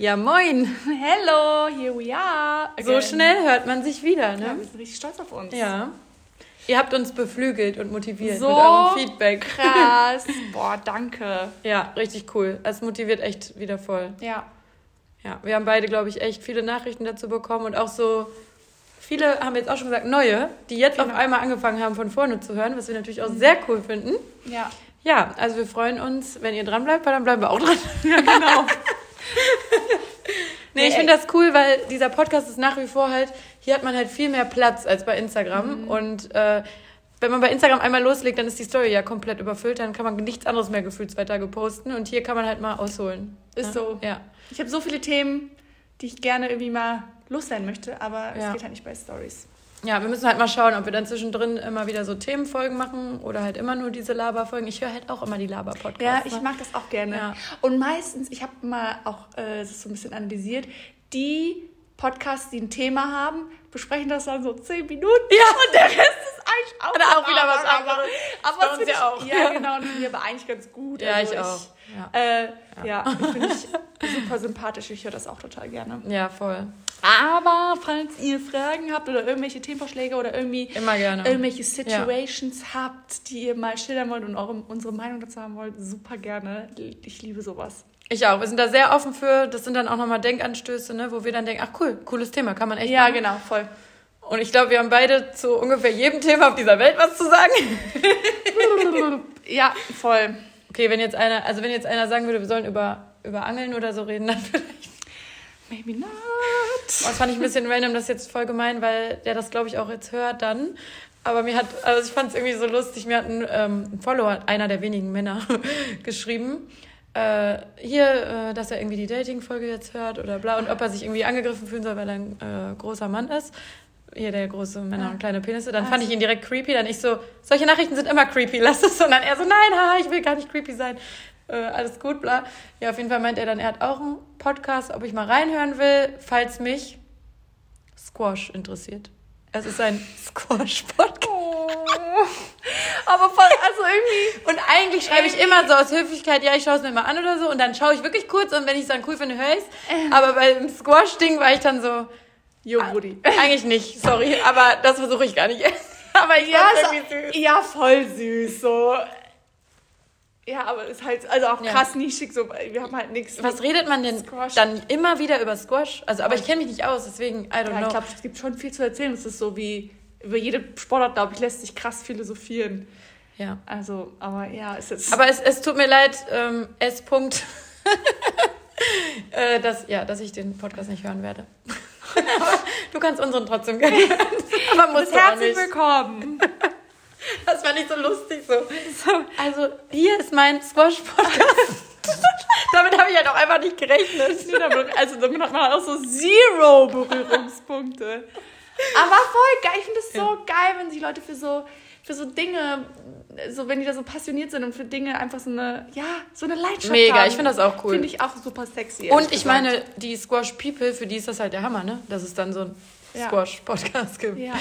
Ja, moin. Hello, here we are. So schnell hört man sich wieder, ne? Ja, wir sind richtig stolz auf uns. Ja. Ihr habt uns beflügelt und motiviert So mit eurem Feedback. Krass. Boah, danke. Ja, richtig cool. Es motiviert echt wieder voll. Ja. Ja, wir haben beide, glaube ich, echt viele Nachrichten dazu bekommen und auch so viele haben jetzt auch schon gesagt, neue, die jetzt Genau. auf einmal angefangen haben, von vorne zu hören, was wir natürlich auch sehr cool finden. Ja. Ja, also wir freuen uns, wenn ihr dran bleibt, weil dann bleiben wir auch dran. Ja, genau. Nee, ich finde das cool, weil dieser Podcast ist nach wie vor halt, hier hat man halt viel mehr Platz als bei Instagram. Und äh, wenn man bei Instagram einmal loslegt, dann ist die Story ja komplett überfüllt, dann kann man nichts anderes mehr gefühlt zwei Tage posten. Und hier kann man halt mal ausholen. Ist ja. so. Ja. Ich habe so viele Themen, die ich gerne irgendwie mal loswerden möchte, aber Ja. es geht halt nicht bei Stories. Ja, wir müssen halt mal schauen, ob wir dann zwischendrin immer wieder so Themenfolgen machen oder halt immer nur diese Laberfolgen. Ich höre halt auch immer die Laber-Podcasts. Ja, ich ne? mag das auch gerne. Ja. Und meistens, ich habe mal auch äh, das so ein bisschen analysiert, die Podcasts, die ein Thema haben, besprechen das dann so zehn Minuten. Ja. Und der Rest ist eigentlich auch, Oder auch wieder was anderes. Aber das finde ja ich, auch. Ja, Ja. genau. Und ich aber eigentlich ganz gut. Ja, Also ich auch. Ja. Äh, ja, finde ich super sympathisch. Ich höre das auch total gerne. ja, voll. Aber falls ihr Fragen habt oder irgendwelche Themenvorschläge oder irgendwie irgendwelche Situations habt, die ihr mal schildern wollt und eure, unsere Meinung dazu haben wollt, super gerne. Ich liebe sowas. Ich auch. Wir sind da sehr offen für. Das sind dann auch nochmal Denkanstöße, ne, wo wir dann denken, ach cool, cooles Thema, kann man echt Ja, machen. genau, voll. Und ich glaube, wir haben beide zu ungefähr jedem Thema auf dieser Welt was zu sagen. Ja, voll. Okay, wenn jetzt einer, also wenn jetzt einer sagen würde, wir sollen über, über Angeln oder so reden, dann vielleicht. Maybe not. Das fand ich ein bisschen random, das ist jetzt voll gemein, weil der das, glaube ich, auch jetzt hört dann. Aber mir hat, also ich fand es irgendwie so lustig, mir hat ein, ähm, ein Follower, einer der wenigen Männer, geschrieben, äh, hier, äh, dass er irgendwie die Dating-Folge jetzt hört oder bla und ob er sich irgendwie angegriffen fühlen soll, weil er ein äh, großer Mann ist. Hier der große Männer Ah. und kleine Penisse. Dann fand Also. ich ihn direkt creepy. Dann ich so, solche Nachrichten sind immer creepy, lass es. Und dann er so, nein, haha, ich will gar nicht creepy sein. Äh, alles gut, bla. Ja, auf jeden Fall meint er dann, er hat auch einen Podcast, ob ich mal reinhören will, falls mich Squash interessiert. Es ist ein Squash-Podcast. Oh. Aber voll, also irgendwie. Und eigentlich schreibe ich immer so aus Höflichkeit, ja, ich schaue es mir mal an oder so. Und dann schaue ich wirklich kurz und wenn ich es dann cool finde, höre ich es. Aber beim Squash-Ding war ich dann so, Jo, Brudi. eigentlich nicht, sorry. Aber das versuche ich gar nicht. aber Ja, ja, voll süß, so. Ja, aber ist halt, also auch Ja. krass nischig, so, wir haben halt nichts. Was redet man denn Squash. dann immer wieder über Squash? Also, aber ich kenne mich nicht aus, deswegen, I don't Ja, know. ich glaube, es gibt schon viel zu erzählen. Es ist so wie, über jede Sportart, glaube ich, lässt sich krass philosophieren. ja. Also, aber ja, ist jetzt. Aber es, es tut mir leid, ähm, S. -Punkt, äh, dass, ja, dass ich den Podcast nicht hören werde. du kannst unseren trotzdem gerne hören. Aber musst herzlich willkommen. Das war nicht so lustig so. Also, hier ist mein Squash-Podcast. Damit habe ich halt auch einfach nicht gerechnet. Also damit hat man auch so zero Berührungspunkte. Aber voll geil. Ich finde es so geil, wenn sich Leute für so, für so Dinge, so wenn die da so passioniert sind und für Dinge einfach so eine, ja, so eine Leidenschaft Mega, haben. ich finde das auch cool. Finde ich auch super sexy. Und ich gesagt. meine, die Squash People, für die ist das halt der Hammer, ne? Dass es dann so einen Ja. Squash-Podcast gibt. Ja.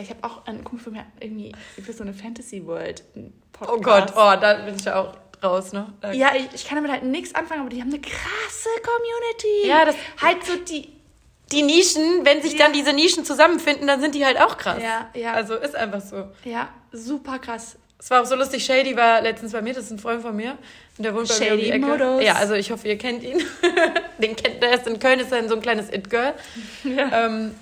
Ja, ich habe auch einen Kumpel von mir irgendwie über so eine Fantasy World Podcast. Oh Gott, oh, da bin ich ja auch raus, ne? Da- Ja, ich, ich kann damit halt nichts anfangen, aber die haben eine krasse Community. Ja, das- halt so die. Die Nischen, wenn sich Ja. dann diese Nischen zusammenfinden, dann sind die halt auch krass. Ja, ja. Also ist einfach so. Ja, super krass. Es war auch so lustig, Shady war letztens bei mir, das ist ein Freund von mir. Und der wohnt bei mir um die Shady Ecke. Modus. Ja, also ich hoffe, ihr kennt ihn. Den kennt, der ist in Köln, ist dann so ein kleines It-Girl. Ja. Ähm,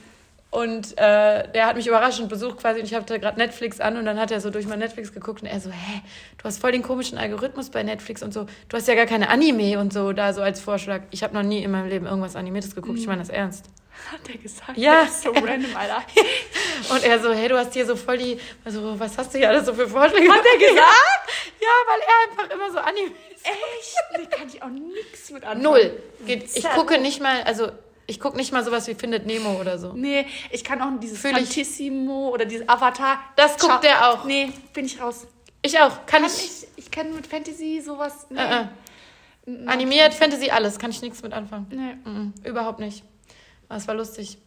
und äh, der hat mich überraschend besucht quasi und ich hatte gerade Netflix an und dann hat er so durch mein Netflix geguckt und er so, hä, du hast voll den komischen Algorithmus bei Netflix und so, du hast ja gar keine Anime und so, da so als Vorschlag. Ich habe noch nie in meinem Leben irgendwas Animiertes geguckt, ich meine das ernst. Hat der gesagt? Ja. Das ist so random, Alter. Und er so, hey, du hast hier so voll die, also was hast du hier alles so für Vorschläge? Hat er gesagt? Ja, weil er einfach immer so Anime Echt? Nee, kann ich auch nichts mit anfangen. Null. Geht, ich gucke nicht mal, also ich gucke nicht mal sowas wie Findet Nemo oder so. Nee, ich kann auch dieses Fühl. Fantissimo oder dieses Avatar. Das guckt Schau- der auch. Nee, bin ich raus. Ich auch. Kann Kann ich. ich, ich kann mit Fantasy sowas. Nee. Äh, äh. Mm, Animiert, Fantasy, alles. Kann ich nichts mit anfangen. Nee. Mhm, überhaupt nicht. Aber es war lustig.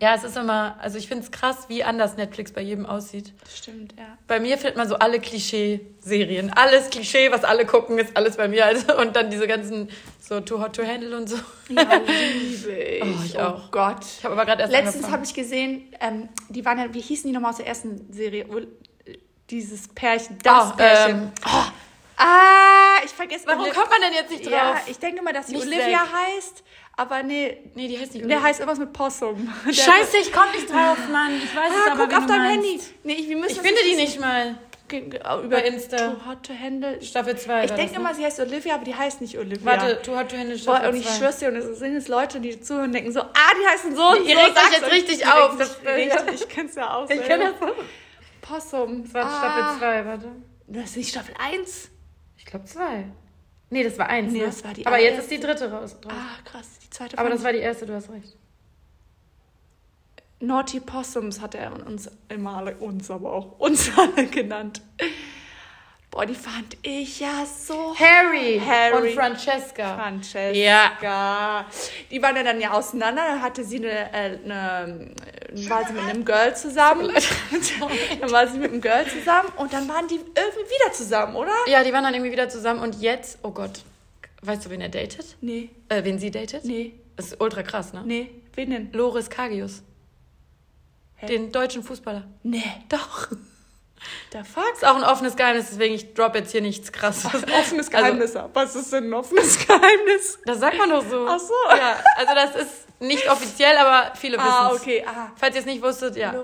Ja, es ist immer, also ich finde es krass, wie anders Netflix bei jedem aussieht. Stimmt, ja. Bei mir findet man so alle Klischee-Serien. Alles Klischee, was alle gucken, ist alles bei mir. Also, und dann diese ganzen so Too Hot to Handle und so. Ja, liebe ich. Oh, ich oh auch. Gott. Ich habe aber gerade erst Letztens habe ich gesehen, ähm, die waren ja, wie hießen die nochmal aus der ersten Serie? Ul- Dieses Pärchen, das Oh, Pärchen. ähm, Ah, ich vergesse Warum Oli- kommt man denn jetzt nicht drauf? Ja, ich denke mal, dass sie Nicht Olivia Zack. heißt, aber nee, nee, die heißt nicht der heißt irgendwas mit Possum. Der- Scheiße, ich komme nicht drauf, Mann. Ich weiß es Ah, aber, guck auf du deinem meinst. Handy. Nee, wir müssen Ich das finde die wissen. nicht mal. Ge- Über Insta. Too Hot to Handle. Staffel 2 Ich denke immer, ne? sie heißt Olivia, aber die heißt nicht Olivia. Warte, Too Hot to Handle Boah, Staffel und ich 2. schwör's dir, und es sind jetzt Leute, die zuhören und denken so, ah, die heißen so und Ihr so. regt euch sag's jetzt richtig auf, regt das- richtig. Ich kenn's ja auch Ich kenne das. Possum. Das war ah, Staffel 2, warte. Das ist nicht Staffel 1. Ich glaube 2. Nee, das war 1. Nee, ne? das war die Aber jetzt ist die dritte raus. drauf. Ah, krass. Die zweite Aber das war die erste, du hast recht. Naughty Possums hat er uns immer alle, uns aber auch uns alle genannt. Boah, die fand ich ja so Harry, Harry. und Francesca. Francesca. Ja. Die waren ja dann ja auseinander. Dann hatte sie eine, äh, eine war sie mit einem Girl zusammen. dann war sie mit einem Girl zusammen und dann waren die irgendwie wieder zusammen, oder? Ja, die waren dann irgendwie wieder zusammen und jetzt, oh Gott, weißt du, wen er datet? Nee, Äh, wen sie datet? nee, Das ist ultra krass, ne? nee. Wen denn? Loris Kagius. Hä? Den deutschen Fußballer. Nee. Doch. Der fuck? Ist auch ein offenes Geheimnis, deswegen ich drop jetzt hier nichts krasses. Offenes Also- Geheimnis. Was ist denn ein offenes Geheimnis? Das sagt man doch so. Ach so. Ja, also das ist nicht offiziell, aber viele wissen Ah, es. okay. Ah. Falls ihr es nicht wusstet, ja.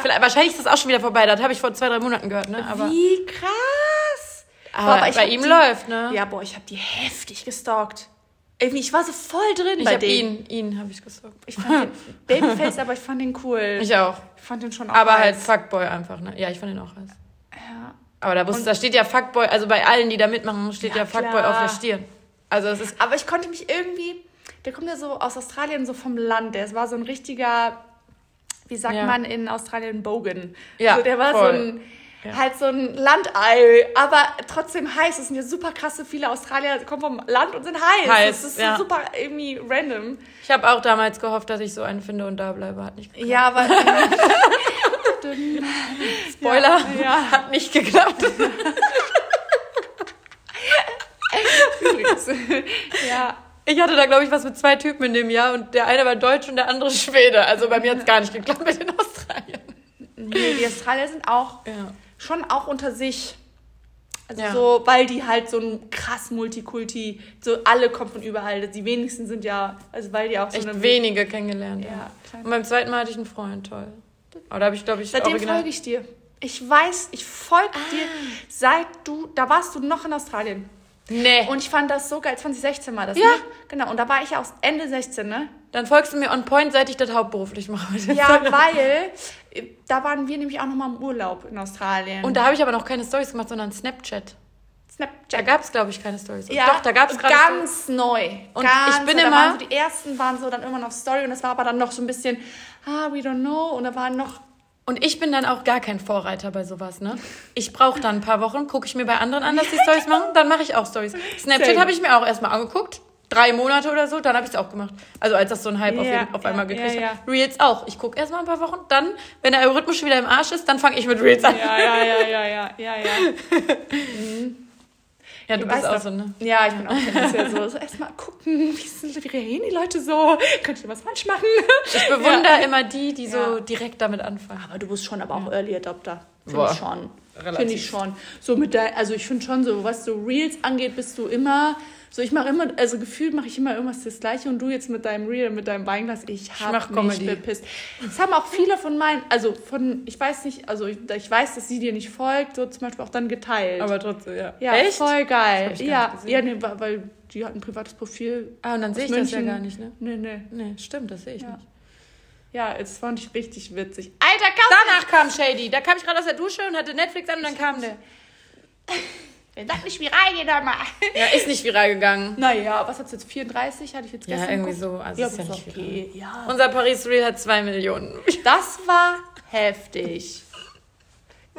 Vielleicht, wahrscheinlich ist das auch schon wieder vorbei. Das habe ich vor zwei, drei Monaten gehört, ne? Aber, Wie krass. aber, ich bei ihm die- läuft, ne? Ja, boah, ich habe die heftig gestalkt. Irgendwie, ich war so voll drin ich bei habe denen. ihn, ihn habe ich gesagt. Ich fand den Babyface, aber ich fand den cool. Ich auch. Ich fand den schon auch Aber halt heiß. Fuckboy einfach, ne? Ja, ich fand ihn auch heiß. Ja. Aber da, wusste, da steht ja Fuckboy, also bei allen, die da mitmachen, steht ja, Ja, Fuckboy auf der Stirn. Also es ist. Aber ich konnte mich irgendwie, der kommt ja so aus Australien, so vom Land. Der war so ein richtiger, wie sagt Ja. man in Australien, Bogan. Ja, so, der war voll. so ein, Ja. halt so ein Landei, aber trotzdem heiß. Es sind ja super krasse, viele Australier kommen vom Land und sind heiß. Heiß, das ist ja. super irgendwie random. Ich habe auch damals gehofft, dass ich so einen finde und da bleibe. Hat nicht geklappt. Ja, aber... Spoiler. Ja. Hat nicht geklappt. Ja. Ich hatte da, glaube ich, was mit zwei Typen in dem Jahr und der eine war Deutsch und der andere Schwede. Also bei mir hat es gar nicht geklappt mit den Australiern. Nee, die Australier sind auch Ja. Schon auch unter sich. Also Ja. so, weil die halt so ein krass Multikulti, so alle kommen von überall. Die wenigsten sind ja, also weil die auch so Echt eine wenige kennengelernt. Ja, klar. Und beim zweiten Mal hatte ich einen Freund, toll. Aber da habe ich, glaube ich, Seitdem original- folge ich dir. Ich weiß, ich folge Ah. dir, seit du, da warst du noch in Australien. Nee. Und ich fand das so geil, 2016 war das, Ja. ne? Genau, und da war ich ja auch Ende 16, ne? Dann folgst du mir on point, seit ich das hauptberuflich mache. Ja, weil äh, da waren wir nämlich auch noch mal im Urlaub in Australien. Und da habe ich aber noch keine Stories gemacht, sondern Snapchat. Da Snapchat. gab es, glaube ich, keine Stories. Ja, Doch, da gab es gerade ganz neu. Und ganz ich bin. Da immer- waren so die ersten waren so dann immer noch Story und das war aber dann noch so ein bisschen, ah, we don't know. Und da waren noch, Und ich bin dann auch gar kein Vorreiter bei sowas, ne? Ich brauche dann ein paar Wochen, gucke ich mir bei anderen an, dass die Stories machen, dann mache ich auch Stories. Snapchat habe ich mir auch erstmal angeguckt. Drei Monate oder so, dann habe ich es auch gemacht. Also als das so ein Hype auf, Ja, jeden, auf ja, einmal gekriegt ja, hat. Reels auch. Ich gucke erstmal ein paar Wochen, dann, wenn der Algorithmus schon wieder im Arsch ist, dann fange ich mit Reels an. ja, ja, ja, ja, ja, ja, ja. Ja, du Ich bist auch noch. so, ne? Ja, ich bin auch tendenziell so. so erstmal gucken, wie, sind, wie reagieren die Leute so? Könnte ich was falsch machen? Ich bewundere immer die, die so Ja. direkt damit anfangen. Aber du bist schon aber auch Early Adopter. Finde ich schon. Finde ich schon. So mit dein, also ich finde schon so, was so Reels angeht, bist du immer, so ich mache immer, also gefühlt mache ich immer irgendwas das Gleiche und du jetzt mit deinem Reel, mit deinem Weinglas, ich habe mich bepisst. Das haben auch viele von meinen, also von, ich weiß nicht, also ich, ich weiß, dass sie dir nicht folgt, so zum Beispiel auch dann geteilt. Aber trotzdem, ja. ja, Echt? voll geil. Ja, ja, nee, weil die hat ein privates Profil. Ah, und dann sehe ich das ja München. gar nicht, ne? Nee, nee. Nee, stimmt, das sehe ich Ja. nicht. Ja, es fand ich richtig witzig. Alter, kannst Danach kam Shady. Da kam ich gerade aus der Dusche und hatte Netflix an und dann kam der. du sag nicht wie rein, mal. Ja, ist nicht viral gegangen. Naja, was hat's jetzt? 34? Hatte ich jetzt Ja, gestern irgendwie geguckt? so. Also Ja, ist ja nicht viral. okay. Ja. Unser Paris Reel hat zwei Millionen. Das war heftig.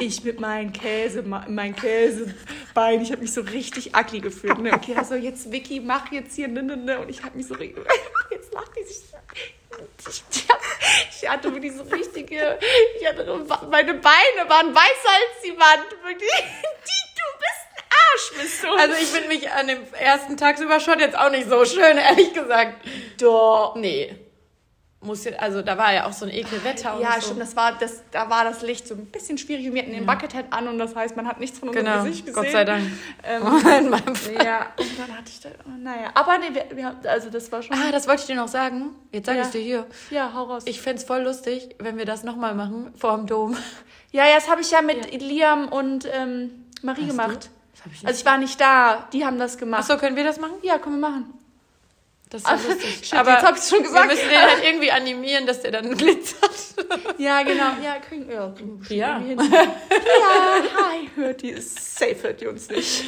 Ich mit meinem Käse, mein Käsebein, ich habe mich so richtig ugly gefühlt. Ne? Okay, also jetzt Vicky, mach jetzt hier ne, ne, ne. Und ich habe mich so richtig, jetzt lacht die sich. Ich, hatte wirklich so richtige, ich hatte, meine Beine waren weißer als die Wand. Wirklich. Die, du bist ein Arsch, bist du. Also ich finde mich an dem ersten Tagsüber schon jetzt auch nicht so schön, ehrlich gesagt. Doch. Nee. Muss jetzt, also da war ja auch so ein Ekelwetter und Ja, so. stimmt, das war, das, da war das Licht so ein bisschen schwierig und wir hatten den Buckethead an und das heißt, man hat nichts von unserem Genau, Gesicht gesehen. Gott sei Dank. Ähm, In meinem Fall. ja, und dann hatte ich da, oh, naja. Aber nee, wir, wir, haben- also das war schon, Ah, das wollte ich dir noch sagen. Jetzt sage Ja. ich dir hier. ja, hau raus. Ich fänd's voll lustig, wenn wir das nochmal machen, vor dem Dom. ja, ja, das habe ich ja mit Liam und ähm, Marie Hast du? gemacht. Das hab ich nicht. Also ich war nicht da, die haben das gemacht. Achso, können wir das machen? Ja, können wir machen. Das ist ja lustig. Shit, jetzt hab ich's schon gesagt. Wir müssen den halt irgendwie animieren, dass der dann glitzert. Ja, genau. Ja, kriegen ja, Ja. wir hin. ja, hi, hört die, safe hört die uns nicht.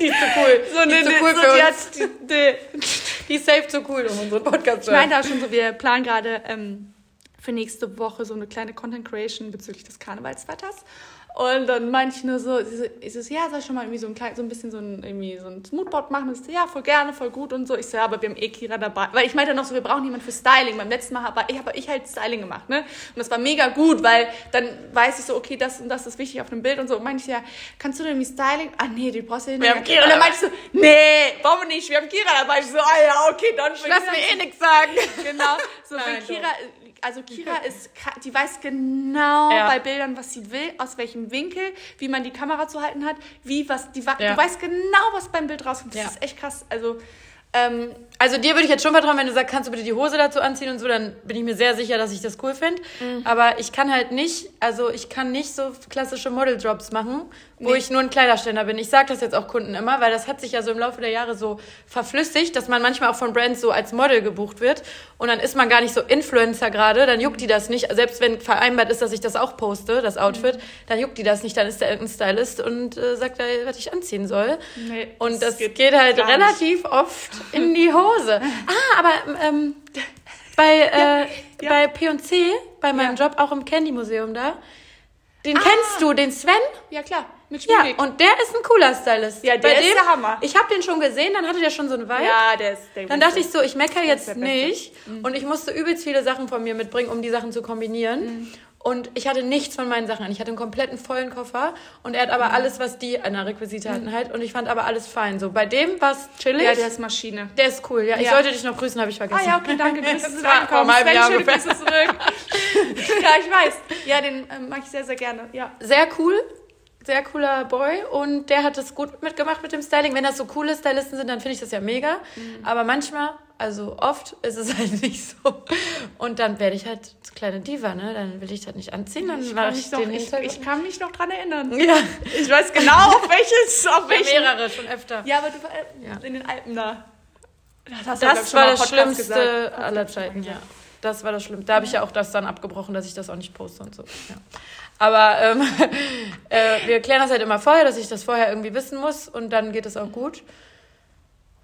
Die ist zu cool. So, die ist zu cool so, für die uns. die, die, Die ist safe zu cool, um unseren Podcast zu Ich hören. meinte auch schon so, wir planen gerade ähm, für nächste Woche so eine kleine Content Creation bezüglich des Karnevalswetters. Und dann meinte ich nur so, ich so, ja, soll ich schon mal irgendwie so ein klein, so ein bisschen so ein, irgendwie so ein Moodboard machen? Und sie so, ja, voll gerne, voll gut und so. Ich so, ja, aber wir haben eh Kira dabei. Weil ich meinte noch so, wir brauchen jemanden für Styling. Beim letzten Mal habe ich, hab ich halt Styling gemacht, ne? Und das war mega gut, weil dann weiß ich so, okay, das und das ist wichtig auf dem Bild und so. Und meinte ich ja, kannst du denn irgendwie Styling? Ah, nee, die brauchst du ja nicht. haben Kira und dann meinte ich so, nee, brauchen wir nicht, wir haben Kira dabei. Ich so, ah ja, okay, dann Lass mir eh nichts sagen. Genau. So, Nein, wenn Kira, also Kira ist, die weiß genau Ja. bei Bildern, was sie will, aus welchem Winkel, wie man die Kamera zu halten hat, wie was, die, Ja. du weißt genau, was beim Bild rauskommt. Das Ja. ist echt krass. Also, ähm, Also dir würde ich jetzt schon vertrauen, wenn du sagst, kannst du bitte die Hose dazu anziehen und so, dann bin ich mir sehr sicher, dass ich das cool finde. Mhm. Aber ich kann halt nicht, also ich kann nicht so klassische Model-Drops machen, wo Nee. ich nur ein Kleiderständer bin. Ich sage das jetzt auch Kunden immer, weil das hat sich ja so im Laufe der Jahre so verflüssigt, dass man manchmal auch von Brands so als Model gebucht wird und dann ist man gar nicht so Influencer gerade, dann juckt die das nicht. Selbst wenn vereinbart ist, dass ich das auch poste, das Outfit, dann juckt die das nicht, dann ist der irgendein Stylist und äh, sagt, da, was ich anziehen soll. nee, Und das geht, geht halt gar nicht. relativ oft in die Hose. Ah, aber ähm, bei, äh, ja. bei P&C, bei meinem Job, auch im Candy-Museum da, den kennst du, den Sven? Ja, klar. Mit Ja, Schmierig. und der ist ein cooler Stylist. Ja, der bei ist der Hammer. Ich habe den schon gesehen, dann hatte der schon so eine Vibe. ja, der ist der Dann dachte ich so, ich meckere jetzt Beste. Mhm. nicht. Und ich musste übelst viele Sachen von mir mitbringen, um die Sachen zu kombinieren. Mhm. Und ich hatte nichts von meinen Sachen an. Ich hatte einen kompletten vollen Koffer. Und er hat Mhm. aber alles, was die an der Requisite hatten halt. Und ich fand aber alles fein. So, bei dem war es chillig. Ja, der ist Maschine. Der ist cool, ja. Ich Ja. sollte dich noch grüßen, habe ich vergessen. Ah ja, okay, danke. Grüße einem halben Sven, Jahr schöne. Grüße zurück. ja, ich weiß. Ja, den ähm, mag ich sehr, sehr gerne. Ja. Sehr cool. Sehr cooler Boy und der hat das gut mitgemacht mit dem Styling. Wenn das so coole Stylisten sind, dann finde ich das ja mega. Mhm. Aber manchmal, also oft, ist es halt nicht so. Und dann werde ich halt kleine Diva, ne? Dann will ich das nicht anziehen, dann Ich kann, ich mich noch, ich, ich kann mich noch dran erinnern. ja, Ich weiß genau, auf welches, auf ja, welchen. mehrere schon öfter. Ja, aber du äh, Ja. in den Alpen da. Das, Das war das Schlimmste gesagt. aller Zeiten, ja. Das war das Schlimmste. Da habe ich ja auch das dann abgebrochen, dass ich das auch nicht poste und so. Ja. Aber ähm, äh, wir klären das halt immer vorher, dass ich das vorher irgendwie wissen muss und dann geht es auch gut.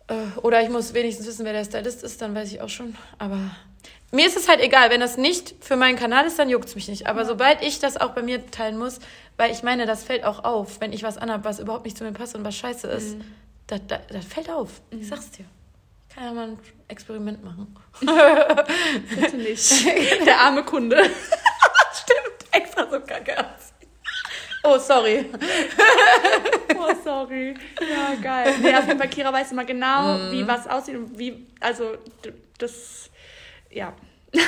Äh, oder ich muss wenigstens wissen, wer der Stylist ist, dann weiß ich auch schon. Aber mir ist es halt egal, wenn das nicht für meinen Kanal ist, dann juckt es mich nicht. Aber sobald ich das auch bei mir teilen muss, weil ich meine, das fällt auch auf, wenn ich was anhab, was überhaupt nicht zu mir passt und was scheiße ist, das, das, das fällt auf. Ich sag's dir. Kann ja mal ein Experiment machen. Bitte nicht. Der arme Kunde. Extra so kacke aussehen. Oh, sorry. Oh, sorry. Ja, geil. Nee, auf jeden Fall, Kira weiß immer genau, wie was aussieht und wie, also, das, ja.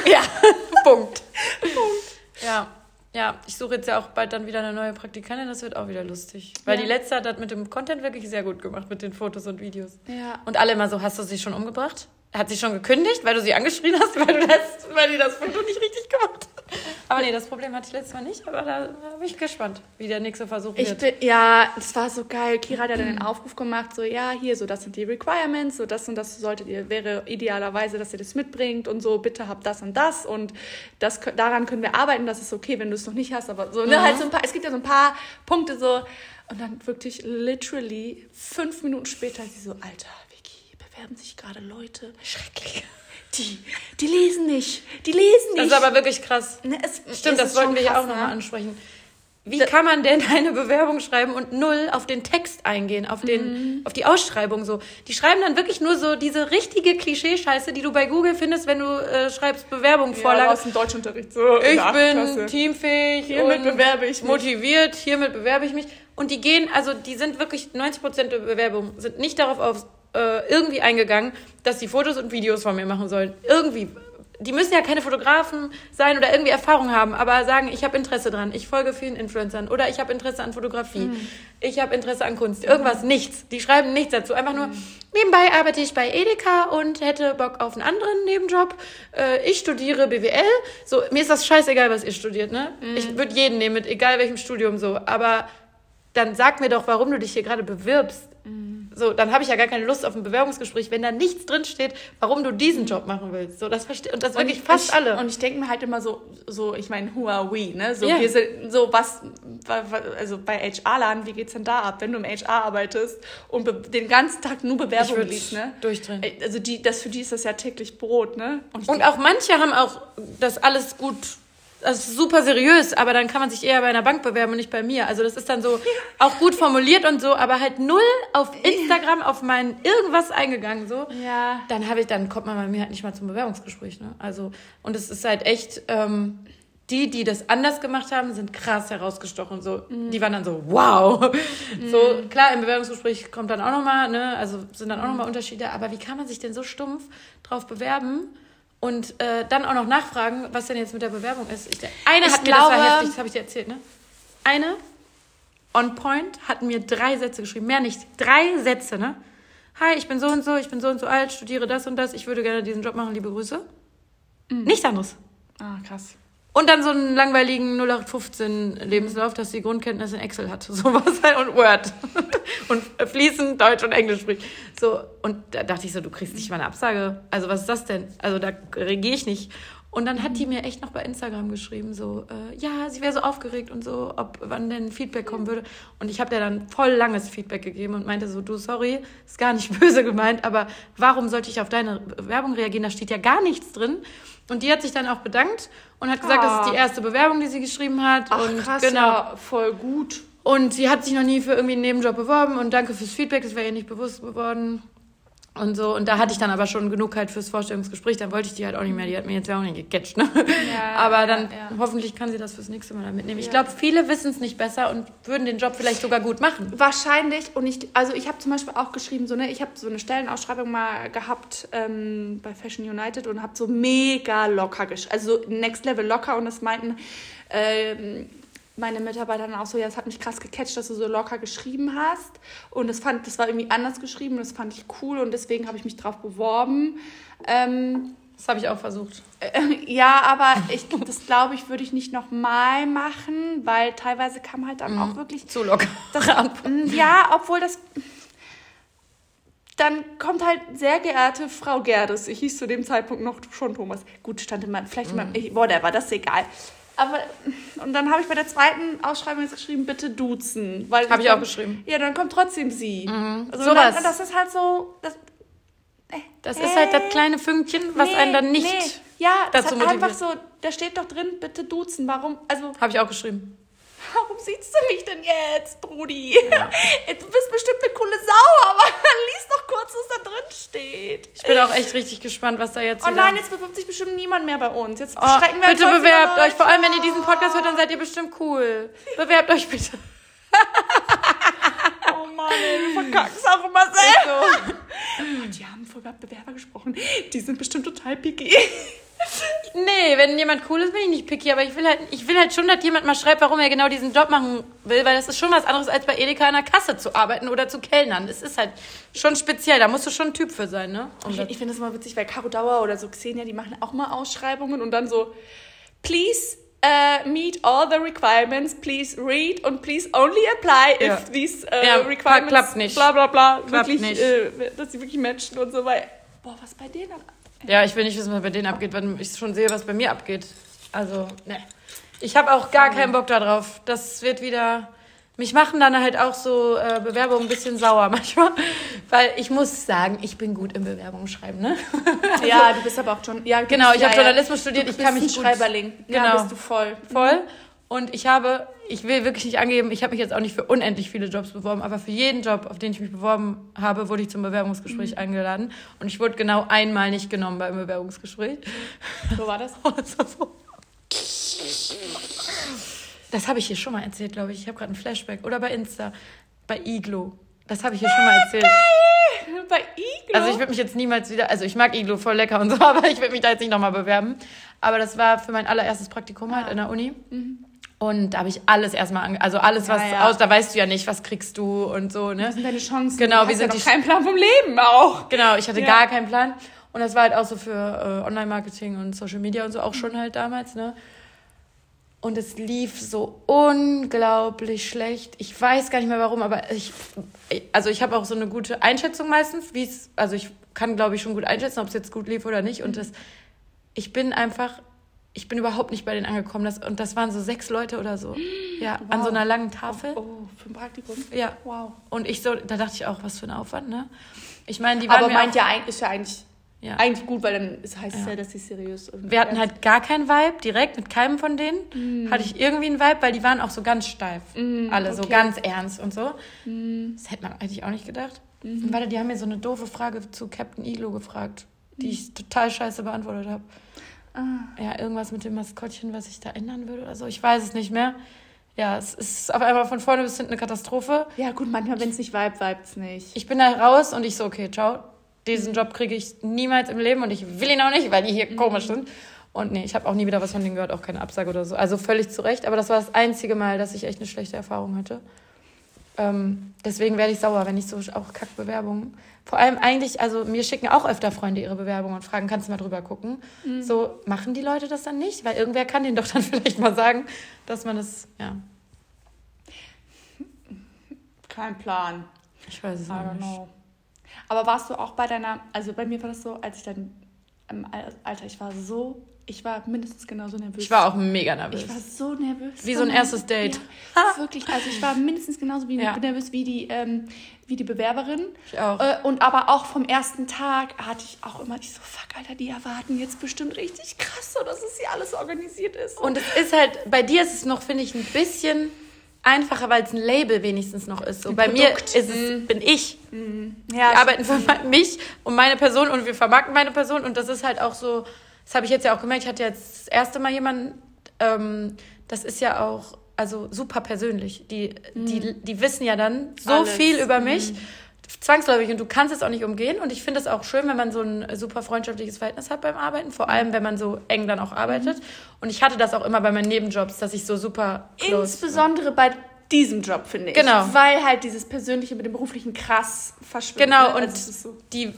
Ja, Punkt. Punkt. Ja. Ja, ich suche jetzt ja auch bald dann wieder eine neue Praktikantin, das wird auch wieder lustig. Weil Ja. die letzte hat das mit dem Content wirklich sehr gut gemacht, mit den Fotos und Videos. Ja. Und alle immer so, hast du sie schon umgebracht? Hat sie schon gekündigt, weil du sie angeschrien hast, weil, du das, weil die das Foto nicht richtig gemacht hat? Aber nee, das Problem hatte ich letztes Mal nicht, aber da bin ich gespannt, wie der nächste Versuch Ich wird. bin, ja, das war so geil. Kira hat ja dann den Aufruf gemacht, so, ja, hier, so, das sind die Requirements, so, das und das solltet ihr, wäre idealerweise, dass ihr das mitbringt und so, bitte habt das und das und das, daran können wir arbeiten, das ist okay, wenn du es noch nicht hast, aber so, ne, halt so ein paar, es gibt ja so ein paar Punkte so, und dann wirklich literally fünf Minuten später, sie so, Alter, bewerben sich gerade Leute, Schrecklich. die, die lesen nicht, die lesen Das nicht. ist aber wirklich krass. Ne, es, Stimmt, das wollten wir ja auch nochmal ansprechen. wie kann man denn eine Bewerbung schreiben und null auf den Text eingehen, auf den, mhm. auf die Ausschreibung so? Die schreiben dann wirklich nur so diese richtige Klischee-Scheiße, die du bei Google findest, wenn du äh, schreibst Bewerbung, Vorlage. Ja, aus dem Deutschunterricht so. Ich bin Klasse. teamfähig hiermit bewerbe ich mich. motiviert, hiermit bewerbe ich mich. Und die gehen, also die sind wirklich 90 Prozent der Bewerbungen sind nicht darauf auf, äh, irgendwie eingegangen, dass sie Fotos und Videos von mir machen sollen. Irgendwie die müssen ja keine Fotografen sein oder irgendwie Erfahrung haben, aber sagen, ich habe Interesse dran, ich folge vielen Influencern oder ich habe Interesse an Fotografie, mhm. ich habe Interesse an Kunst, irgendwas, nichts. Die schreiben nichts dazu, einfach nur, mhm. nebenbei arbeite ich bei Edeka und hätte Bock auf einen anderen Nebenjob. Äh, ich studiere BWL. So, mir ist das scheißegal, was ihr studiert, ne? Mhm. Ich würde jeden nehmen, mit egal welchem Studium so, aber dann sag mir doch, warum du dich hier gerade bewirbst. Mhm. So, dann habe ich ja gar keine Lust auf ein Bewerbungsgespräch, wenn da nichts drin steht, warum du diesen Job machen willst. So, das verstehe und das wirklich und fast ich, alle. Und ich denke mir halt immer so, so, ich meine, who are we, ne? So, yeah. wir sind, so was, also bei HR-Laden, wie geht's denn da ab, wenn du im HR arbeitest und den ganzen Tag nur Bewerbungen liest, ne? Durchdrehen. Also die, das für die ist das ja täglich Brot, ne? Und, und auch manche haben auch das alles gut das ist super seriös, aber dann kann man sich eher bei einer Bank bewerben und nicht bei mir. Also das ist dann so auch gut formuliert und so, aber halt null auf Instagram auf mein irgendwas eingegangen so. Ja. Dann habe ich, dann kommt man bei mir halt nicht mal zum Bewerbungsgespräch. Ne? Also und es ist halt echt. Ähm, die, die das anders gemacht haben, sind krass herausgestochen. So, mhm. die waren dann so, wow. Mhm. So klar, im Bewerbungsgespräch kommt dann auch noch mal, ne, also sind dann auch noch mal Unterschiede. Aber wie kann man sich denn so stumpf drauf bewerben? Und äh, dann auch noch nachfragen, was denn jetzt mit der Bewerbung ist. Ich, eine ich hat glaube, mir, das war heftig, das habe ich dir erzählt, ne? Eine on point hat mir drei Sätze geschrieben, mehr nicht, drei Sätze, ne? Hi, ich bin so und so, ich bin so und so alt, studiere das und das, ich würde gerne diesen Job machen, liebe Grüße. Mhm. Nichts anderes. Ah, krass. Und dann so einen langweiligen 0815 Lebenslauf, dass sie Grundkenntnisse in Excel hat. Sowas halt und Word. und fließend Deutsch und Englisch spricht. So, und da dachte ich so, du kriegst nicht mal eine Absage. Also was ist das denn? Also da reagiere ich nicht. Und dann hat die mir echt noch bei Instagram geschrieben, so, äh, ja, sie wäre so aufgeregt und so, ob wann denn Feedback kommen würde. Und ich habe der dann voll langes Feedback gegeben und meinte so, du, sorry, ist gar nicht böse gemeint, aber warum sollte ich auf deine Werbung reagieren? Da steht ja gar nichts drin. Und die hat sich dann auch bedankt und hat gesagt, ah. das ist die ah. erste Bewerbung, die sie geschrieben hat. Ach, und krass, genau. Ja, voll gut. Und sie hat sich noch nie für irgendwie einen Nebenjob beworben und danke fürs Feedback, das wäre ihr nicht bewusst geworden und so. Und da hatte ich dann aber schon genug halt fürs Vorstellungsgespräch. Dann wollte ich die halt auch nicht mehr. Die hat mir jetzt ja auch nicht gecatcht. Ne? Ja, aber dann ja, ja. hoffentlich kann sie das fürs nächste Mal mitnehmen. Ich glaube, viele wissen es nicht besser und würden den Job vielleicht sogar gut machen. Wahrscheinlich. Und ich, also ich habe zum Beispiel auch geschrieben, so ne, ich habe so eine Stellenausschreibung mal gehabt ähm, bei Fashion United und habe so mega locker geschrieben, also so Next Level locker und das meinten ähm, meine Mitarbeiter dann auch so, ja, es hat mich krass gecatcht, dass du so locker geschrieben hast. Und das fand, das war irgendwie anders geschrieben und das fand ich cool und deswegen habe ich mich drauf beworben. Ähm, das habe ich auch versucht. Äh, ja, aber ich, das glaube ich, würde ich nicht nochmal machen, weil teilweise kam halt dann mhm. auch wirklich. Zu locker. Das, ja, obwohl das. Dann kommt halt sehr geehrte Frau Gerdes. Ich hieß zu dem Zeitpunkt noch schon Thomas. Gut, stand in meinem, vielleicht mhm. in meinem, whatever, das ist egal. Aber und dann habe ich bei der zweiten Ausschreibung jetzt geschrieben, bitte duzen. Habe ich auch geschrieben. Ja, dann kommt trotzdem sie. Mhm. Also so was. Das ist halt so. Das, äh, das äh, ist halt das kleine Fünkchen, was nee, einen dann nicht nee. ja, dazu motiviert. einfach so, da steht doch drin, bitte duzen. Warum? Also. Habe ich auch geschrieben. Warum siehst du mich denn jetzt, Brudi? Ja. Du bist bestimmt eine coole Sau, aber lies doch kurz, was da drin steht. Ich bin auch echt richtig gespannt, was da jetzt. Oh nein, jetzt bewirbt sich bestimmt niemand mehr bei uns. Jetzt oh, schrecken wir Bitte bewerbt euch. Vor allem, wenn ihr diesen Podcast hört, dann seid ihr bestimmt cool. Bewerbt euch bitte. oh Mann, wir verkacken es auch immer selber. So. Die haben vorher Bewerber gesprochen. Die sind bestimmt total picky. Nee, wenn jemand cool ist, bin ich nicht picky, aber ich will halt, ich will halt schon, dass jemand mal schreibt, warum er genau diesen Job machen will, weil das ist schon was anderes, als bei Edeka in der Kasse zu arbeiten oder zu kellnern. Es ist halt schon speziell, da musst du schon ein Typ für sein, ne? Um ich, ich finde das immer witzig, weil Caro Dauer oder so Xenia, die machen auch mal Ausschreibungen und dann so, please uh, meet all the requirements, please read und please only apply if ja. these uh, ja, requirements klappt nicht. bla bla bla klappt wirklich, nicht. Äh, dass sie wirklich matchen und so, weil, boah, was bei denen ja, ich will nicht wissen, was bei denen abgeht, weil ich schon sehe, was bei mir abgeht. Also, ne. Ich habe auch gar keinen Bock darauf. Das wird wieder. Mich machen dann halt auch so äh, Bewerbungen ein bisschen sauer manchmal, weil ich muss sagen, ich bin gut im Bewerbungen schreiben, ne? Also, ja, du bist aber auch schon. Ja, genau, ich ja, habe Journalismus studiert, ich kann mich Schreiberling. Genau, ja, bist du voll. Voll. Und ich habe ich will wirklich nicht angeben, ich habe mich jetzt auch nicht für unendlich viele Jobs beworben, aber für jeden Job, auf den ich mich beworben habe, wurde ich zum Bewerbungsgespräch mhm. eingeladen. Und ich wurde genau einmal nicht genommen beim Bewerbungsgespräch. Wo war das? Das so. Habe ich hier schon mal erzählt, glaube ich. Ich habe gerade einen Flashback. Oder bei Insta. Bei Iglo. Das habe ich hier schon mal erzählt. Geil! Bei Iglo? Also ich würde mich jetzt niemals wieder, also ich mag Iglo voll lecker und so, aber ich würde mich da jetzt nicht nochmal bewerben. Aber das war für mein allererstes Praktikum halt ah. in der Uni. Mhm. Und da habe ich alles erstmal, ange also alles, was ja, ja. aus, da weißt du ja nicht, was kriegst du und so, ne? Was sind deine Chancen? Genau, wie sind ja die keinen Plan vom Leben auch. Genau, ich hatte ja. gar keinen Plan. Und das war halt auch so für äh, Online-Marketing und Social Media und so auch schon halt damals, ne? Und es lief so unglaublich schlecht. Ich weiß gar nicht mehr warum, aber ich, also ich habe auch so eine gute Einschätzung meistens, wie es, also ich kann glaube ich schon gut einschätzen, ob es jetzt gut lief oder nicht. Und das, ich bin einfach ich bin überhaupt nicht bei denen angekommen. Das, und das waren so sechs Leute oder so. Ja, wow. an so einer langen Tafel. Oh, oh, für ein Praktikum? Ja. Wow. Und ich so, da dachte ich auch, was für ein Aufwand, ne? Ich meine, die waren. Aber meint ja, ist ja eigentlich. Ja. Eigentlich gut, weil dann heißt es ja, dass sie seriös sind. Wir hatten halt gar keinen Vibe, direkt mit keinem von denen. Mm. Hatte ich irgendwie einen Vibe, weil die waren auch so ganz steif. Mm, alle okay. so ganz ernst und so. Mm. Das hätte man eigentlich auch nicht gedacht. -hmm. Und warte, die haben mir so eine doofe Frage zu Captain Iglo gefragt, die mm. ich total scheiße beantwortet habe. Ah. Ja, irgendwas mit dem Maskottchen, was ich da ändern würde oder so. Ich weiß es nicht mehr. Ja, es ist auf einmal von vorne bis hinten eine Katastrophe. Ja, gut, manchmal, wenn es nicht vibe, vibet es nicht. Ich bin da raus und ich so, okay, ciao. Diesen Job kriege ich niemals im Leben und ich will ihn auch nicht, weil die hier mhm. komisch sind. Und nee, ich habe auch nie wieder was von denen gehört, auch keine Absage oder so. Also völlig zu Recht, aber das war das einzige Mal, dass ich echt eine schlechte Erfahrung hatte. Ähm, deswegen werde ich sauer, wenn ich so auch Kackbewerbungen. Vor allem eigentlich, also mir schicken auch öfter Freunde ihre Bewerbungen und fragen, kannst du mal drüber gucken? Mhm. So, machen die Leute das dann nicht? Weil irgendwer kann denen doch dann vielleicht mal sagen, dass man das, ja. Kein Plan. Ich weiß es nicht. Know. Aber warst du auch bei deiner, also bei mir war das so, als ich dann im Alter, ich war so ich war mindestens genauso nervös. Ich war auch mega nervös. Ich war so nervös. Wie so ein erstes Date. Ja, wirklich. Also ich war mindestens genauso wie ja. nervös wie die, ähm, wie die Bewerberin. Ich auch. Äh, und aber auch vom ersten Tag hatte ich auch immer, ich so, fuck, Alter, die erwarten jetzt bestimmt richtig krass, so dass es hier alles organisiert ist. Und es ist halt, bei dir ist es noch, finde ich, ein bisschen einfacher, weil es ein Label wenigstens noch ist. So, ein bei Produkt. mir ist es, mm. bin ich. Mm. Ja, wir arbeiten für mich und meine Person und wir vermarkten meine Person und das ist halt auch so das habe ich jetzt ja auch gemerkt. Ich hatte jetzt das erste Mal jemanden, ähm, das ist ja auch also super persönlich. Die, mhm. die, die wissen ja dann so Alles. viel über mich. Mhm. Zwangsläufig und du kannst es auch nicht umgehen. Und ich finde es auch schön, wenn man so ein super freundschaftliches Verhältnis hat beim Arbeiten, vor allem wenn man so eng dann auch arbeitet. Mhm. Und ich hatte das auch immer bei meinen Nebenjobs, dass ich so super. Insbesondere bei diesem Job, finde ich. Genau. Weil halt dieses Persönliche mit dem Beruflichen krass verschwimmt. Genau, ne? und also so. die,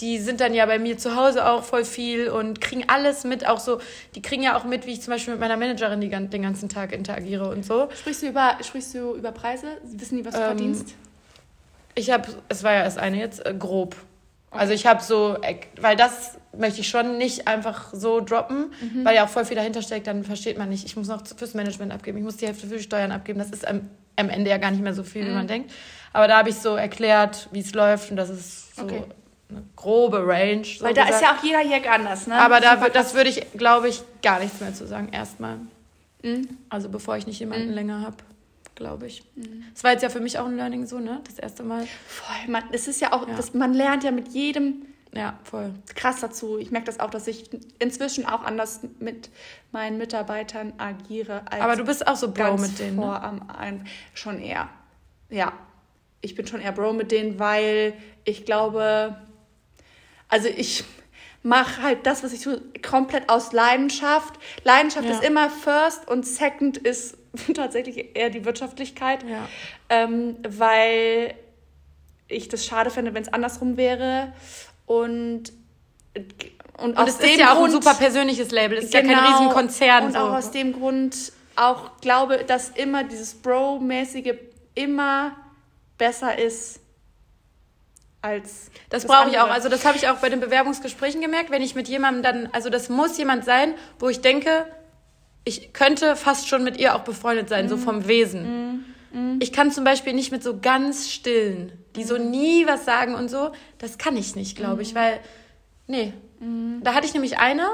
die sind dann ja bei mir zu Hause auch voll viel und kriegen alles mit, auch so, die kriegen ja auch mit, wie ich zum Beispiel mit meiner Managerin die, den ganzen Tag interagiere und so. Sprichst du über, sprichst du über Preise? Wissen die, was du ähm, verdienst? Ich habe, es war ja erst eine jetzt, äh, grob. Also ich habe so, weil das möchte ich schon nicht einfach so droppen, mhm. weil ja auch voll viel dahinter steckt, dann versteht man nicht. Ich muss noch fürs Management abgeben, ich muss die Hälfte für die Steuern abgeben. Das ist am, am Ende ja gar nicht mehr so viel, mhm. wie man denkt. Aber da habe ich so erklärt, wie es läuft und das ist so okay. eine grobe Range. So weil da gesagt. ist ja auch jeder hier anders, ne? Aber da, das würde ich, glaube ich, gar nichts mehr zu sagen, erstmal. Mhm. Also bevor ich nicht jemanden mhm. länger habe glaube ich. Mhm. Das war jetzt ja für mich auch ein Learning so, ne? Das erste Mal. Voll, man, es ist ja auch, ja. Das, man lernt ja mit jedem ja, voll. krass dazu. Ich merke das auch, dass ich inzwischen auch anders mit meinen Mitarbeitern agiere. Aber du bist auch so Bro mit denen. Ne? Vor ne? am ein, schon eher. Ja, ich bin schon eher Bro mit denen, weil ich glaube, also ich mache halt das, was ich tue, komplett aus Leidenschaft. Leidenschaft ja. ist immer first und second ist tatsächlich eher die Wirtschaftlichkeit, ja. ähm, weil ich das schade fände, wenn es andersrum wäre. Und, und, und es ist ja auch ein super persönliches Label, es ist genau, ja kein genau. Riesenkonzern. Und so. auch aus dem Grund auch glaube, dass immer dieses Bro-mäßige immer besser ist als. Das, das brauche ich auch. Also das habe ich auch bei den Bewerbungsgesprächen gemerkt, wenn ich mit jemandem dann, also das muss jemand sein, wo ich denke, ich könnte fast schon mit ihr auch befreundet sein, mm. so mhm. vom Wesen. Mm. Mm. Ich kann zum Beispiel nicht mit so ganz stillen, die so mhm. nie was sagen und so. Das kann ich nicht, glaube ich, weil, nee. Da hatte ich nämlich eine,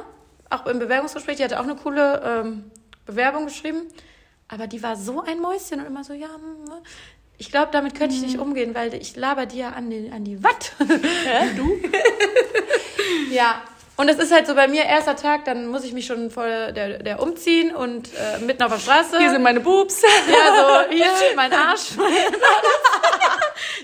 auch im Bewerbungsgespräch, die hatte auch eine coole ähm, Bewerbung geschrieben. Aber die war so ein Mäuschen und immer so, ja, hm, ne? ich glaube, damit könnte ich nicht umgehen, weil ich laber ja an, den, an die Watt. Hä? Du? ja. Und es ist halt so bei mir, erster Tag, dann muss ich mich schon vor der, der umziehen und äh, mitten auf der Straße. Hier sind meine Boobs. Ja, so, hier, mein Arsch.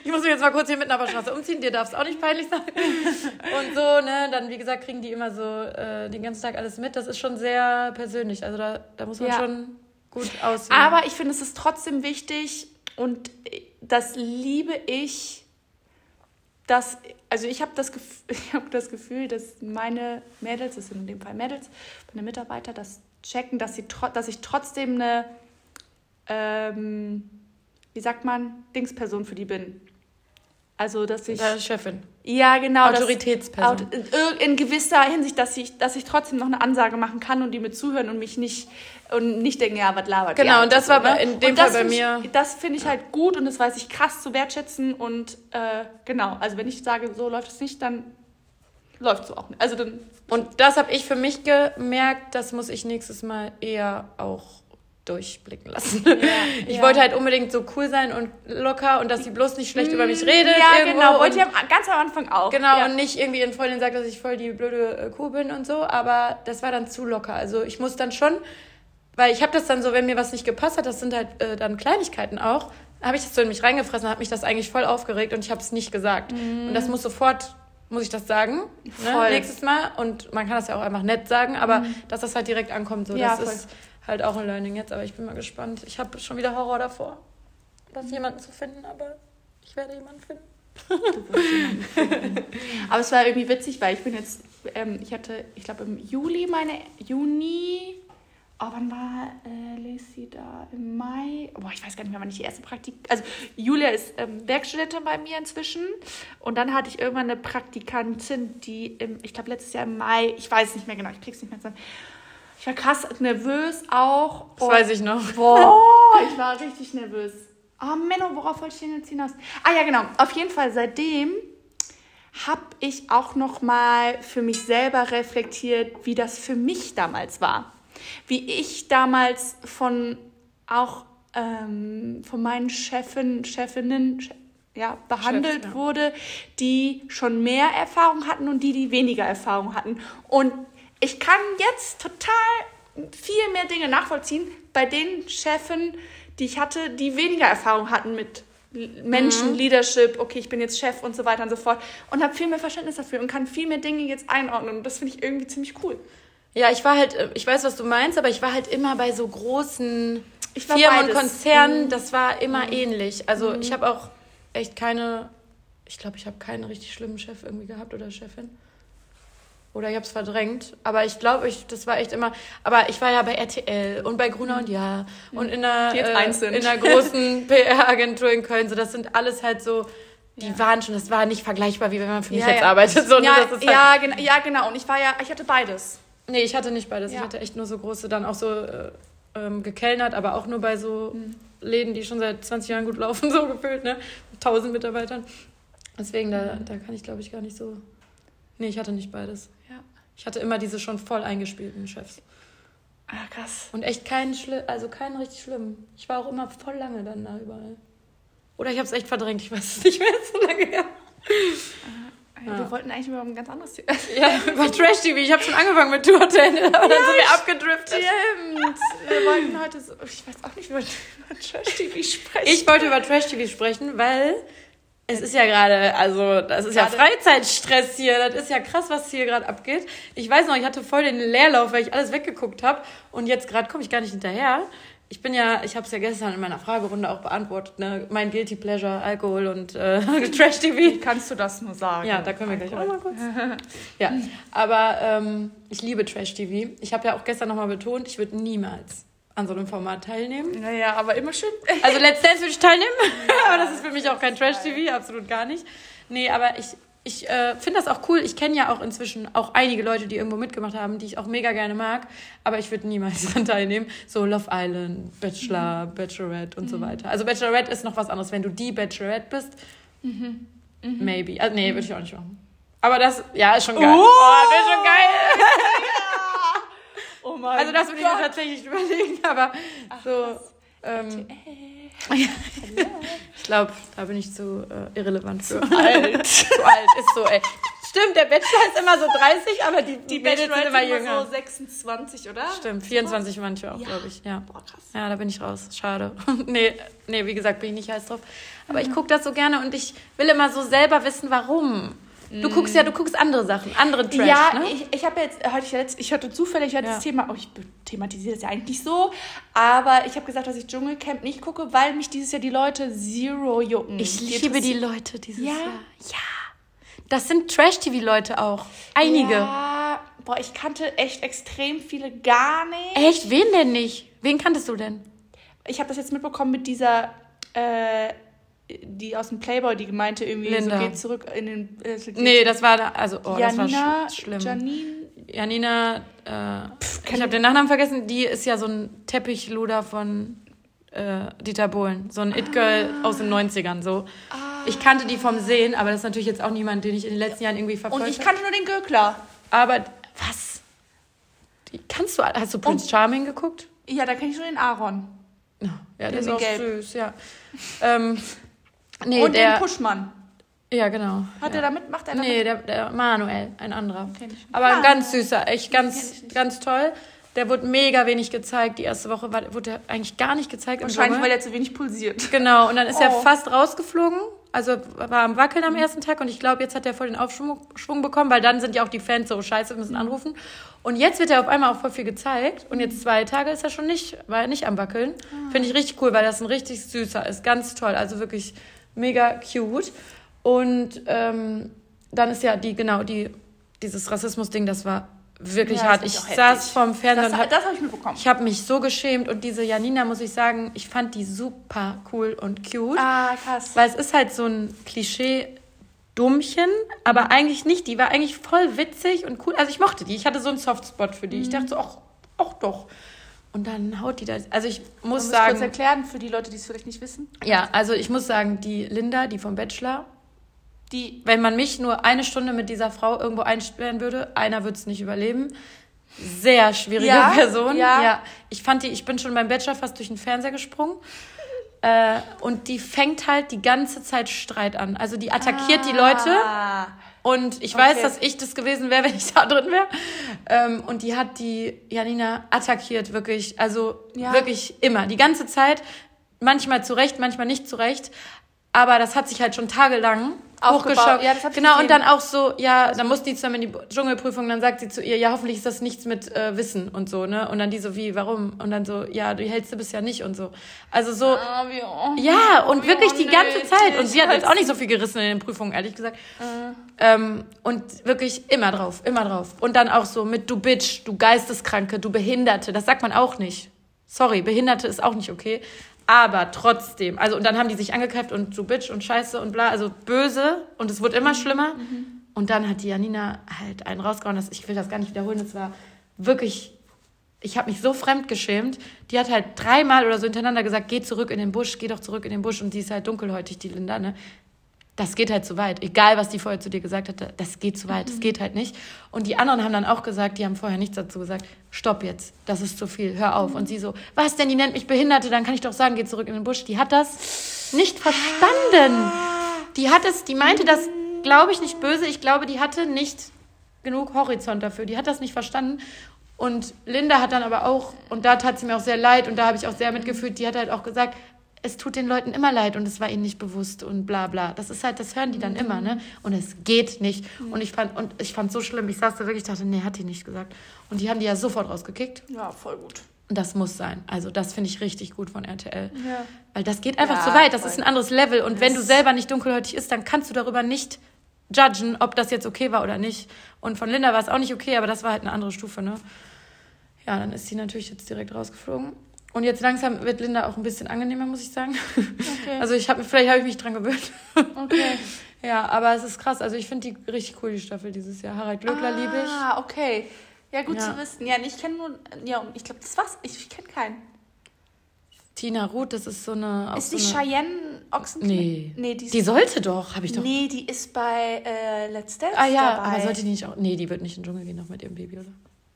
ich muss mich jetzt mal kurz hier mitten auf der Straße umziehen, dir darf es auch nicht peinlich sein. Und so, ne, dann, wie gesagt, kriegen die immer so äh, den ganzen Tag alles mit. Das ist schon sehr persönlich. Also da, da muss man Ja. schon gut aussehen. Aber ich finde, es ist trotzdem wichtig und das liebe ich, dass, also ich habe das, Gef ich hab das Gefühl, dass meine Mädels, das sind in dem Fall Mädels, meine Mitarbeiter, das checken, dass, sie dass ich trotzdem eine, ähm, wie sagt man, Dingsperson für die bin. Also, dass ich... Ist Chefin. Ja, genau. Autoritätsperson. Aut- in- gewisser Hinsicht, dass ich, dass ich trotzdem noch eine Ansage machen kann und die mir zuhören und mich nicht und nicht denken, ja, was labert Genau, und das war bei- in dem Fall bei find ich- mir- Das finde ich halt gut und das weiß ich krass zu wertschätzen und äh, genau, also wenn ich sage, so läuft es nicht, dann läuft so auch nicht. Also dann, Und das habe ich für mich gemerkt, das muss ich nächstes Mal eher auch durchblicken lassen. ich ja. wollte halt unbedingt so cool sein und locker und dass sie bloß nicht schlecht über mich redet. Mm, ja, irgendwo genau, und- wollte ich am, ganz am Anfang auch. Genau, ja. und nicht irgendwie in Freundin sagt, dass ich voll die blöde äh, Kuh bin und so, aber das war dann zu locker. Also ich muss dann schon, weil ich habe das dann so, wenn mir was nicht gepasst hat, das sind halt äh, dann Kleinigkeiten auch, habe ich das so in mich reingefressen, hat mich das eigentlich voll aufgeregt und ich habe es nicht gesagt. Und das muss sofort, muss ich das sagen, ne, nächstes Mal. Und man kann das ja auch einfach nett sagen, aber dass das halt direkt ankommt, so, Ja, das voll. ist halt auch ein Learning jetzt, aber ich bin mal gespannt. Ich habe schon wieder Horror davor, das jemanden zu finden, aber ich werde jemanden finden. Aber es war irgendwie witzig, weil ich bin jetzt, ähm, ich hatte, ich glaube im Juli meine, Juni, oh, wann war äh, Lacey da? Im Mai? Boah, ich weiß gar nicht mehr, wann ich die erste Praktik, also Julia ist ähm, Werkstudentin bei mir inzwischen und dann hatte ich irgendwann eine Praktikantin, die im, ich glaube letztes Jahr im Mai, ich weiß nicht mehr genau, ich krieg's nicht mehr zusammen. Ich war krass nervös auch. Das weiß ich noch. Boah, ich war richtig nervös. Oh, Menno, worauf wollte ich denn jetzt hinaus? Ah ja, genau. Auf jeden Fall seitdem habe ich auch noch mal für mich selber reflektiert, wie das für mich damals war. Wie ich damals von auch ähm, von meinen Chefin, Chefinnen che- ja, behandelt Chefs, ja. wurde, die schon mehr Erfahrung hatten und die, die weniger Erfahrung hatten. Und ich kann jetzt total viel mehr Dinge nachvollziehen bei den Chefen, die ich hatte, die weniger Erfahrung hatten mit Menschen, Leadership, okay, ich bin jetzt Chef und so weiter und so fort und habe viel mehr Verständnis dafür und kann viel mehr Dinge jetzt einordnen und das finde ich irgendwie ziemlich cool. Ja, ich war halt, äh, ich weiß, was du meinst, aber ich war halt immer bei so großen Ich war Firmen und Konzernen, das war immer ähnlich. Also ich habe auch echt keine, ich glaube, ich habe keinen richtig schlimmen Chef irgendwie gehabt oder Chefin. Oder ich habe es verdrängt. Aber ich glaube, ich, das war echt immer. Aber ich war ja bei RTL und bei Gruner und Ja und in einer, äh, in einer großen PR-Agentur in Köln. So, das sind alles halt so. Die waren schon, das war nicht vergleichbar, wie wenn man für mich Ja, jetzt ja. arbeitet. So, ja, das ist halt, ja, gen ja, genau. Und ich war ja, ich hatte beides. Nee, ich hatte nicht beides. Ja. Ich hatte echt nur so große, dann auch so äh, ähm, gekellnert, aber auch nur bei so Läden, die schon seit 20 Jahren gut laufen, so gefühlt, ne? Mit 1000 Mitarbeitern. Deswegen, da, da kann ich, glaube ich, gar nicht so. Nee, ich hatte nicht beides. Ja. Ich hatte immer diese schon voll eingespielten Chefs. Ah, krass. Und echt keinen schlimm, also keinen richtig schlimm. Ich war auch immer voll lange dann da überall. Oder ich habe es echt verdrängt, ich weiß es nicht mehr, so lange her. Wir Ja. wollten eigentlich über ein ganz anderes Thema. Ja, über Trash-TV. Ich habe schon angefangen mit Tour Hotel, aber dann sind wir abgedriftet. Stimmt. Wir wollten heute so, ich weiß auch nicht, über, über Trash-TV sprechen. Ich wollte über Trash-TV sprechen, weil es ist ja gerade, also das ist ja Gerade- Freizeitstress hier. Das ist ja krass, was hier gerade abgeht. Ich weiß noch, ich hatte voll den Leerlauf, weil ich alles weggeguckt habe. Und jetzt gerade komme ich gar nicht hinterher. Ich bin ja, ich habe es ja gestern in meiner Fragerunde auch beantwortet, ne? Mein Guilty Pleasure, Alkohol und äh, Trash-TV. kannst du das nur sagen? Ja, da können wir gleich auch mal kurz. Ja, aber ähm, ich liebe Trash-TV. Ich habe ja auch gestern nochmal betont, ich würde niemals an so einem Format teilnehmen. Naja, aber immer schön. Also Let's Dance würde ich teilnehmen, aber das ist für mich auch kein Trash-TV, absolut gar nicht. Nee, aber ich, ich äh, finde das auch cool. Ich kenne ja auch inzwischen auch einige Leute, die irgendwo mitgemacht haben, die ich auch mega gerne mag, aber ich würde niemals daran teilnehmen. So Love Island, Bachelor, Bachelorette und so weiter. Also Bachelorette ist noch was anderes. Wenn du die Bachelorette bist, maybe. Also, nee, würde ich auch nicht machen. Aber das, ja, ist schon geil. Oh! das wäre schon geil. Oh mein Also das würde ich mir tatsächlich überlegen, aber so... Ähm, ich glaube, da bin ich zu äh, irrelevant für. Zu alt. zu alt, ist so, ey. Stimmt, der Bachelor ist immer so 30, aber die, die Mädels sind immer jünger. so 26, oder? Stimmt, 24 manche auch, Ja. glaube ich. Ja. Boah, krass. ja, da bin ich raus. Schade. nee, nee, wie gesagt, bin ich nicht heiß drauf. Aber ich gucke das so gerne und ich will immer so selber wissen, warum. Du guckst ja, du guckst andere Sachen, andere Trash, ja, ne? ich, ich habe jetzt, heute ich, letzt, ich hörte zufällig heute Ja. das Thema, oh, ich thematisiere das ja eigentlich nicht so, aber ich habe gesagt, dass ich Dschungelcamp nicht gucke, weil mich dieses Jahr die Leute zero jucken. Ich liebe die Leute dieses Ja? Jahr. Ja. Das sind Trash-TV-Leute auch. Einige. Ja, boah, ich kannte echt extrem viele gar nicht. Echt? Wen denn nicht? Wen kanntest du denn? Ich habe das jetzt mitbekommen mit dieser, äh, die aus dem Playboy, die gemeinte irgendwie, Linda. so geht zurück in den... Äh, Nee, das war, da- also, oh, das war Janina, sch schlimm. Janine, Janina, äh, ich habe den Nachnamen vergessen, die ist ja so ein Teppichluder von äh, Dieter Bohlen. So ein It-Girl aus den 90ern, so. Ich kannte die vom Sehen, aber das ist natürlich jetzt auch niemand, den ich in den letzten Jahren irgendwie verfolgt und ich habe. kannte nur den Gökler. Aber, was? Die, kannst du, hast du Prince Charming geguckt? Ja, da kenne ich nur den Aaron. Ja, der ist Den auch Gelb. süß, ja. Ähm, nee, und der, den Puschmann. ja, genau. Hat ja. er da mit? Macht er da Nee, mit? der, der Manuel, ein anderer. Aber ein Ah. ganz süßer, echt ganz, ganz toll. Der wurde mega wenig gezeigt. Die erste Woche war, wurde er eigentlich gar nicht gezeigt. Wahrscheinlich, weil er zu wenig pulsiert. Genau, und dann ist er Oh. fast rausgeflogen. Also war am Wackeln am ersten Tag und ich glaube, jetzt hat er voll den Aufschwung Schwung bekommen, weil dann sind ja auch die Fans so scheiße, wir müssen anrufen. Und jetzt wird er auf einmal auch voll viel gezeigt und jetzt zwei Tage ist er schon nicht, war er nicht am Wackeln. Finde ich richtig cool, weil das ein richtig süßer ist, ganz toll, also wirklich mega cute. Und ähm, dann ist ja die, genau, die, dieses Rassismus-Ding, das war wirklich Ja, hart. Ich saß vorm Fernseher Das, und hab, das habe ich mitbekommen. ich habe mich so geschämt und diese Janina, muss ich sagen, ich fand die super cool und cute. ah, krass. Weil es ist halt so ein Klischee-Dummchen, aber eigentlich nicht. Die war eigentlich voll witzig und cool. Also ich mochte die. Ich hatte so einen Softspot für die. Ich dachte so, ach, ach doch. Und dann haut die da. Also ich muss ich kurz sagen, erklären für die Leute, die es vielleicht nicht wissen? ja, also ich muss sagen, die Linda, die vom Bachelor, Die, wenn man mich nur eine Stunde mit dieser Frau irgendwo einsperren würde, einer würde es nicht überleben. Sehr schwierige Ja, Person. ja. Ich fand die, ich bin schon beim Bachelor fast durch den Fernseher gesprungen. Äh, und die fängt halt die ganze Zeit Streit an. Also die attackiert die Leute. Und ich weiß, Okay. dass ich das gewesen wäre, wenn ich da drin wäre. Ähm, und die hat die Janina attackiert, wirklich. Also Ja. wirklich immer. Die ganze Zeit. Manchmal zu Recht, manchmal nicht zu Recht. Aber das hat sich halt schon tagelang Hochgeschaut. Ja, genau, und dann auch so, ja, dann musste die zusammen in die Dschungelprüfung, dann sagt sie zu ihr, ja, hoffentlich ist das nichts mit äh, Wissen und so, ne? Und dann die so, wie, warum? Und dann so, ja, du hältst du bisher nicht und so. Also so, Ah, wie, oh. ja, und Wie wirklich die ganze. Zeit. Und sie hat jetzt auch nicht so viel gerissen in den Prüfungen, ehrlich gesagt. Äh. Ähm, und wirklich immer drauf, immer drauf. Und dann auch so mit du Bitch, du Geisteskranke, du Behinderte. Das sagt man auch nicht. Sorry, Behinderte ist auch nicht okay. Aber trotzdem. Also, und dann haben die sich angekräftet und du Bitch und Scheiße und bla. Also böse. Und es wurde immer schlimmer. Und dann hat die Janina halt einen rausgehauen. Das, ich will das gar nicht wiederholen. Das war wirklich ich habe mich so fremd geschämt. Die hat halt dreimal oder so hintereinander gesagt, geh zurück in den Busch, geh doch zurück in den Busch. Und die ist halt dunkelhäutig, die Linda, ne? Das geht halt zu weit. Egal, was die vorher zu dir gesagt hatte, das geht zu weit. Das geht halt nicht. Und die anderen haben dann auch gesagt, die haben vorher nichts dazu gesagt, stopp jetzt, das ist zu viel, hör auf. Und sie so, was denn, die nennt mich Behinderte, dann kann ich doch sagen, geh zurück in den Busch. Die hat das nicht verstanden. Die hat es, die meinte das, glaube ich, nicht böse. Ich glaube, die hatte nicht genug Horizont dafür. Die hat das nicht verstanden. Und Linda hat dann aber auch, und da tat sie mir auch sehr leid und da habe ich auch sehr mitgefühlt, die hat halt auch gesagt, es tut den Leuten immer leid und es war ihnen nicht bewusst und bla bla. Das ist halt, das hören die dann immer, ne? Und es geht nicht. Und ich fand, und ich fand so schlimm, ich saß da wirklich, dachte, nee, hat die nicht gesagt. Und die haben die ja sofort rausgekickt. Ja, voll gut. Und das muss sein. Also das finde ich richtig gut von RTL. Ja. Weil das geht einfach Ja, zu weit. Das voll. ist ein anderes Level. Und wenn du selber nicht dunkelhäutig ist, dann kannst du darüber nicht judgen, ob das jetzt okay war oder nicht. Und von Linda war es auch nicht okay, aber das war halt eine andere Stufe, ne? Ja, dann ist sie natürlich jetzt direkt rausgeflogen. Und jetzt langsam wird Linda auch ein bisschen angenehmer, muss ich sagen. Okay. Also ich habe vielleicht habe ich mich dran gewöhnt. okay. ja, aber es ist krass. Also ich finde die richtig cool, die Staffel dieses Jahr. Harald Glöckler liebe ich. Ah, okay. Ja, gut Ja. zu wissen. Ja, ich kenne nur, ja, ich glaube, das war's. Ich, ich kenne keinen. Tina Ruth, das ist so eine. Ist so die eine, Cheyenne Ochsen? Nee. Nee, die, Die sollte doch, habe ich doch. nee, die ist bei äh, Let's Dance ah ja, dabei. aber sollte die nicht auch. Nee, die wird nicht in den Dschungel gehen noch mit ihrem Baby, oder?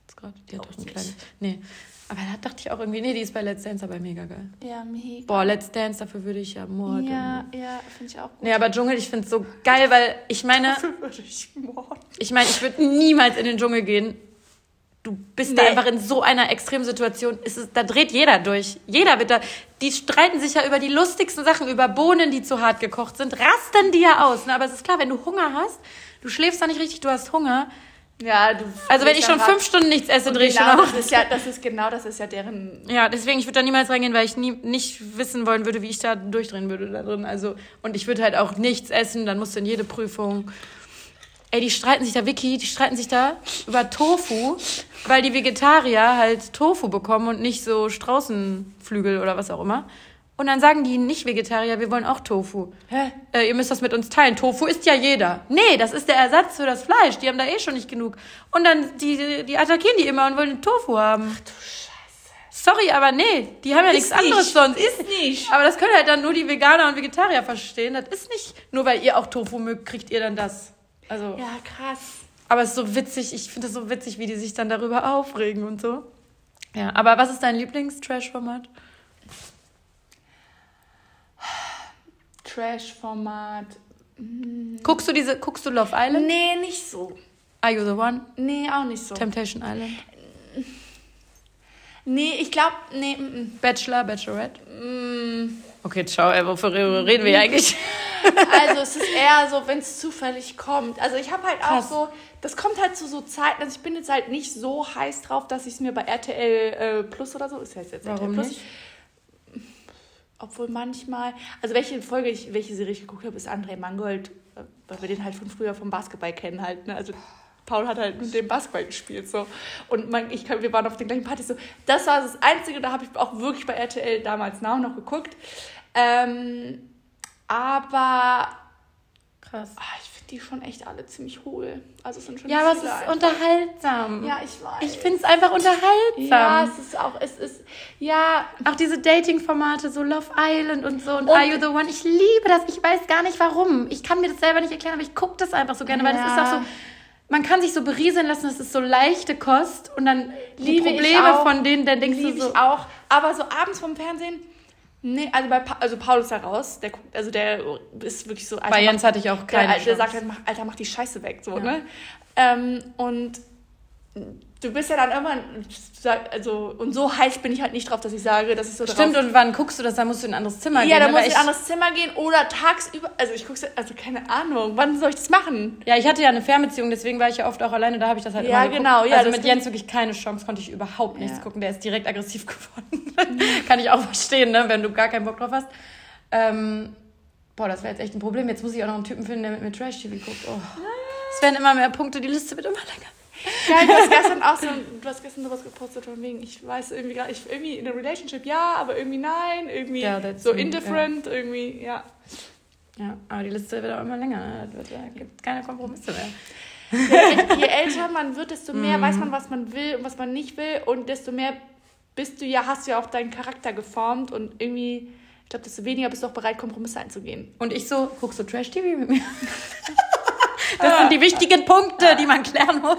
Jetzt gerade. Die hat doch ein kleines. Nee. Aber da dachte ich auch irgendwie, nee, die ist bei Let's Dance aber mega geil. Ja, mega. Boah, Let's Dance, dafür würde ich ja morden. Ja, ja, finde ich auch gut. Nee, aber Dschungel, ich finde es so geil, weil ich meine, Dafür würde ich morden. ich meine, ich würde niemals in den Dschungel gehen. Du bist da Nee. einfach in so einer Extremsituation. Es ist, da dreht jeder durch. Jeder wird da. Die streiten sich ja über die lustigsten Sachen, über Bohnen, die zu hart gekocht sind, rasten die ja aus. Ne? Aber es ist klar, wenn du Hunger hast, du schläfst da nicht richtig, du hast Hunger. Ja, du. Also wenn ich schon fünf Stunden nichts esse, drehe ich schon genau, auf. das ist ja, das ist genau, das ist ja deren. Ja, deswegen, ich würde da niemals reingehen, weil ich nie, nicht wissen wollen würde, wie ich da durchdrehen würde da drin. Also, und ich würde halt auch nichts essen, dann musst du in jede Prüfung. Ey, die streiten sich da, Vicky, die streiten sich da über Tofu, weil die Vegetarier halt Tofu bekommen und nicht so Straußenflügel oder was auch immer. Und dann sagen die Nicht-Vegetarier, wir wollen auch Tofu. Hä? Äh, ihr müsst das mit uns teilen. Tofu isst ja jeder. Nee, das ist der Ersatz für das Fleisch. Die haben da eh schon nicht genug. Und dann, die, die attackieren die immer und wollen Tofu haben. Du Scheiße. Sorry, aber nee, die haben ja nichts Ist nicht. anderes sonst. Ist nicht. Aber das können halt dann nur die Veganer und Vegetarier verstehen. Das ist nicht, nur weil ihr auch Tofu mögt, kriegt ihr dann das. Also, Ja, krass. aber es ist so witzig, ich finde das so witzig, wie die sich dann darüber aufregen und so. Ja, aber was ist dein Lieblings-Trash-Format? Trash-Format. Guckst du diese, guckst du Love Island? Nee, nicht so. Are You the One? Nee, auch nicht so. Temptation Island? Nee, ich glaube, nee, mm, Bachelor, Bachelorette? mm. Okay, ciao, ey, wofür reden wir hier eigentlich? Also es ist eher so, wenn es zufällig kommt. Also ich habe halt Krass. auch so, das kommt halt zu so Zeiten, also ich bin jetzt halt nicht so heiß drauf, dass ich es mir bei RTL äh, Plus oder so, ist heißt jetzt Warum RTL Plus. nicht? Obwohl manchmal, also welche Folge ich, welche Serie ich geguckt habe, ist André Mangold, äh, weil wir den halt von früher vom Basketball kennen halt, ne? Also Paul hat halt mit dem Basketball gespielt so und man, ich, wir waren auf den gleichen Partys so. Das war das Einzige, da habe ich auch wirklich bei RTL damals nach noch geguckt. Ähm, aber Krass. ah, ich die schon echt alle ziemlich hohl. Also es sind schon Ja, aber es ist einfach. unterhaltsam. Ja, ich weiß. Ich finde es einfach unterhaltsam. ja, es ist auch, es ist, ja, Auch diese Dating-Formate, so Love Island und so und, Und- Are You the One. Ich liebe das. Ich weiß gar nicht warum. Ich kann mir das selber nicht erklären, aber ich gucke das einfach so gerne, weil das ist Ja. auch so. Man kann sich so berieseln lassen, das ist so leichte Kost und dann die Liebe ich Probleme von denen, dann denkst du liebe so. ich auch. Aber so abends vom Fernsehen, nee, also bei pa also Paul ist da raus, der guckt, also der ist wirklich so. Alter, Bei Jens mach- hatte ich auch der, keine der Chance. sagt halt, Alter, mach die Scheiße weg, so, Ja. ne? Ähm, und du bist ja dann irgendwann, also, und so heiß bin ich halt nicht drauf, dass ich sage, dass ich so Stimmt, drauf... und wann guckst du das? Da musst du in ein anderes Zimmer ja, gehen. da ne? muss Weil ich in ein anderes Zimmer gehen oder tagsüber, also ich guck's, also keine Ahnung, wann soll ich das machen? Ja, ich hatte ja eine Fernbeziehung, deswegen war ich ja oft auch alleine, da habe ich das halt Ja, immer geguckt. genau, ja, also mit Jens wirklich keine Chance, konnte ich überhaupt nichts Ja. gucken. Der ist direkt aggressiv geworden. Kann ich auch verstehen, ne, wenn du gar keinen Bock drauf hast. Ähm, boah, das wäre jetzt echt ein Problem. Jetzt muss ich auch noch einen Typen finden, der mit mir Trash-TV guckt. Oh. Es werden immer mehr Punkte, die Liste wird immer länger. Geil, du hast gestern auch so, du hast gestern sowas gepostet von wegen, ich weiß irgendwie gar nicht, irgendwie in a relationship ja, aber irgendwie nein, irgendwie Ja, so indifferent, irgendwie, ja. Ja, aber die Liste wird auch immer länger. Ne? Da gibt keine Kompromisse mehr. Je, je älter man wird, desto mehr weiß man, was man will und was man nicht will und desto mehr bist du ja, hast du ja auch deinen Charakter geformt und irgendwie, ich glaube, desto weniger bist du auch bereit, Kompromisse einzugehen. Und ich so, guckst du Trash-TV mit mir? Das sind die wichtigen Punkte, die man klären muss.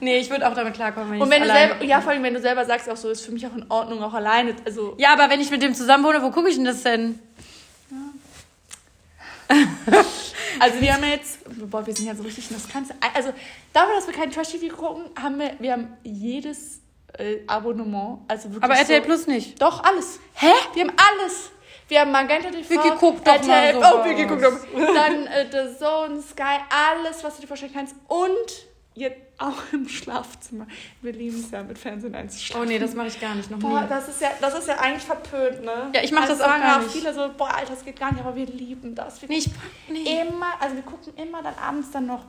nee, ich würde auch damit klarkommen, wenn Und ich wenn du selber, ja, vor allem, wenn du selber sagst, auch so, ist für mich auch in Ordnung, auch alleine, also, Ja, aber wenn ich mit dem zusammen wohne, wo gucke ich denn das denn? Also wir haben jetzt, boah, wir sind ja so richtig, das kannst du, also dafür, dass wir kein Trash-TV gucken, haben wir, wir haben jedes äh, Abonnement, also wirklich Aber RTL so, Plus nicht. Doch, alles. Hä? Wir haben alles. Wir haben Magenta TV, Vicky, guck doch mal sowas. oh, guck doch mal. Dann äh, The Zone, Sky, alles, was du dir vorstellen kannst und jetzt auch im Schlafzimmer. Wir lieben es ja, mit Fernsehen einzuschlafen. Oh nee, das mache ich gar nicht, noch Boah, nie. das ist ja, das ist ja eigentlich verpönt, ne? Ja, ich mach also das auch gar nicht. viele so, boah, Alter, das geht gar nicht, aber wir lieben das. Wir Nee, ich, nee. immer, also wir gucken immer dann abends dann noch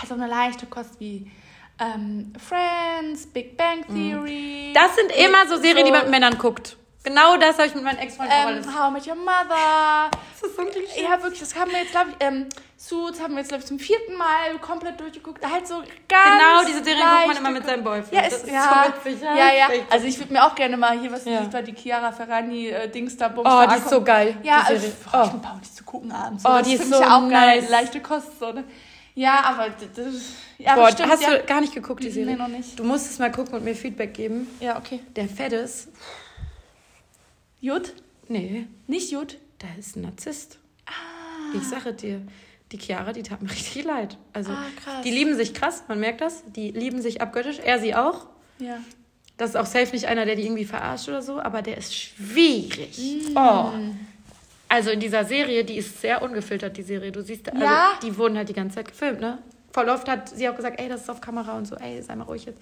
also eine leichte Kost wie ähm, Friends, Big Bang Theory. Das sind immer so Serien, die man mit Männern guckt. Genau das habe ich mit meinen Ex-Freunden auch alles. ähm, How I Met Your Mother. Das ist so ein Klischee. Ja, wirklich, das haben wir jetzt, glaube ich, ähm, Suits haben wir jetzt, glaube ich, zum vierten Mal komplett durchgeguckt. Halt so ganz Genau, diese Serien guckt man immer mit seinem Boyfriend. Ja, Das ist, ist ja, so witzig, ja, ja, ja. Also ich würde mir auch gerne mal hier, was Ja. ja. die Chiara Ferrani äh, Dings da Bums Oh, da die ist so geil. Ja, die also, Serie. oh. ich oh. bin Paul, die zu gucken abends. Oh, das die ist so ja auch geil. nice. Leichte Kost, so, ne? Ja, aber das, ja, Boah, stimmt, hast ja. du gar nicht geguckt, die Nee, Serie? noch nicht. Du musst es mal gucken und mir Feedback geben. Ja, okay. Der Feddes, Jut? nee, Nicht Jut? der ist ein Narzisst. Ah. Ich sage dir, die Chiara, die tat mir richtig leid. Also, Ah, die lieben sich krass, man merkt das. Die lieben sich abgöttisch. Er sie auch. Ja. Das ist auch safe nicht einer, der die irgendwie verarscht oder so, aber der ist schwierig. Mm. Oh. Also in dieser Serie, die ist sehr ungefiltert, die Serie. Du siehst, also Ja? die wurden halt die ganze Zeit gefilmt, ne? Voll oft hat sie auch gesagt, ey, das ist auf Kamera und so, ey, sei mal ruhig jetzt.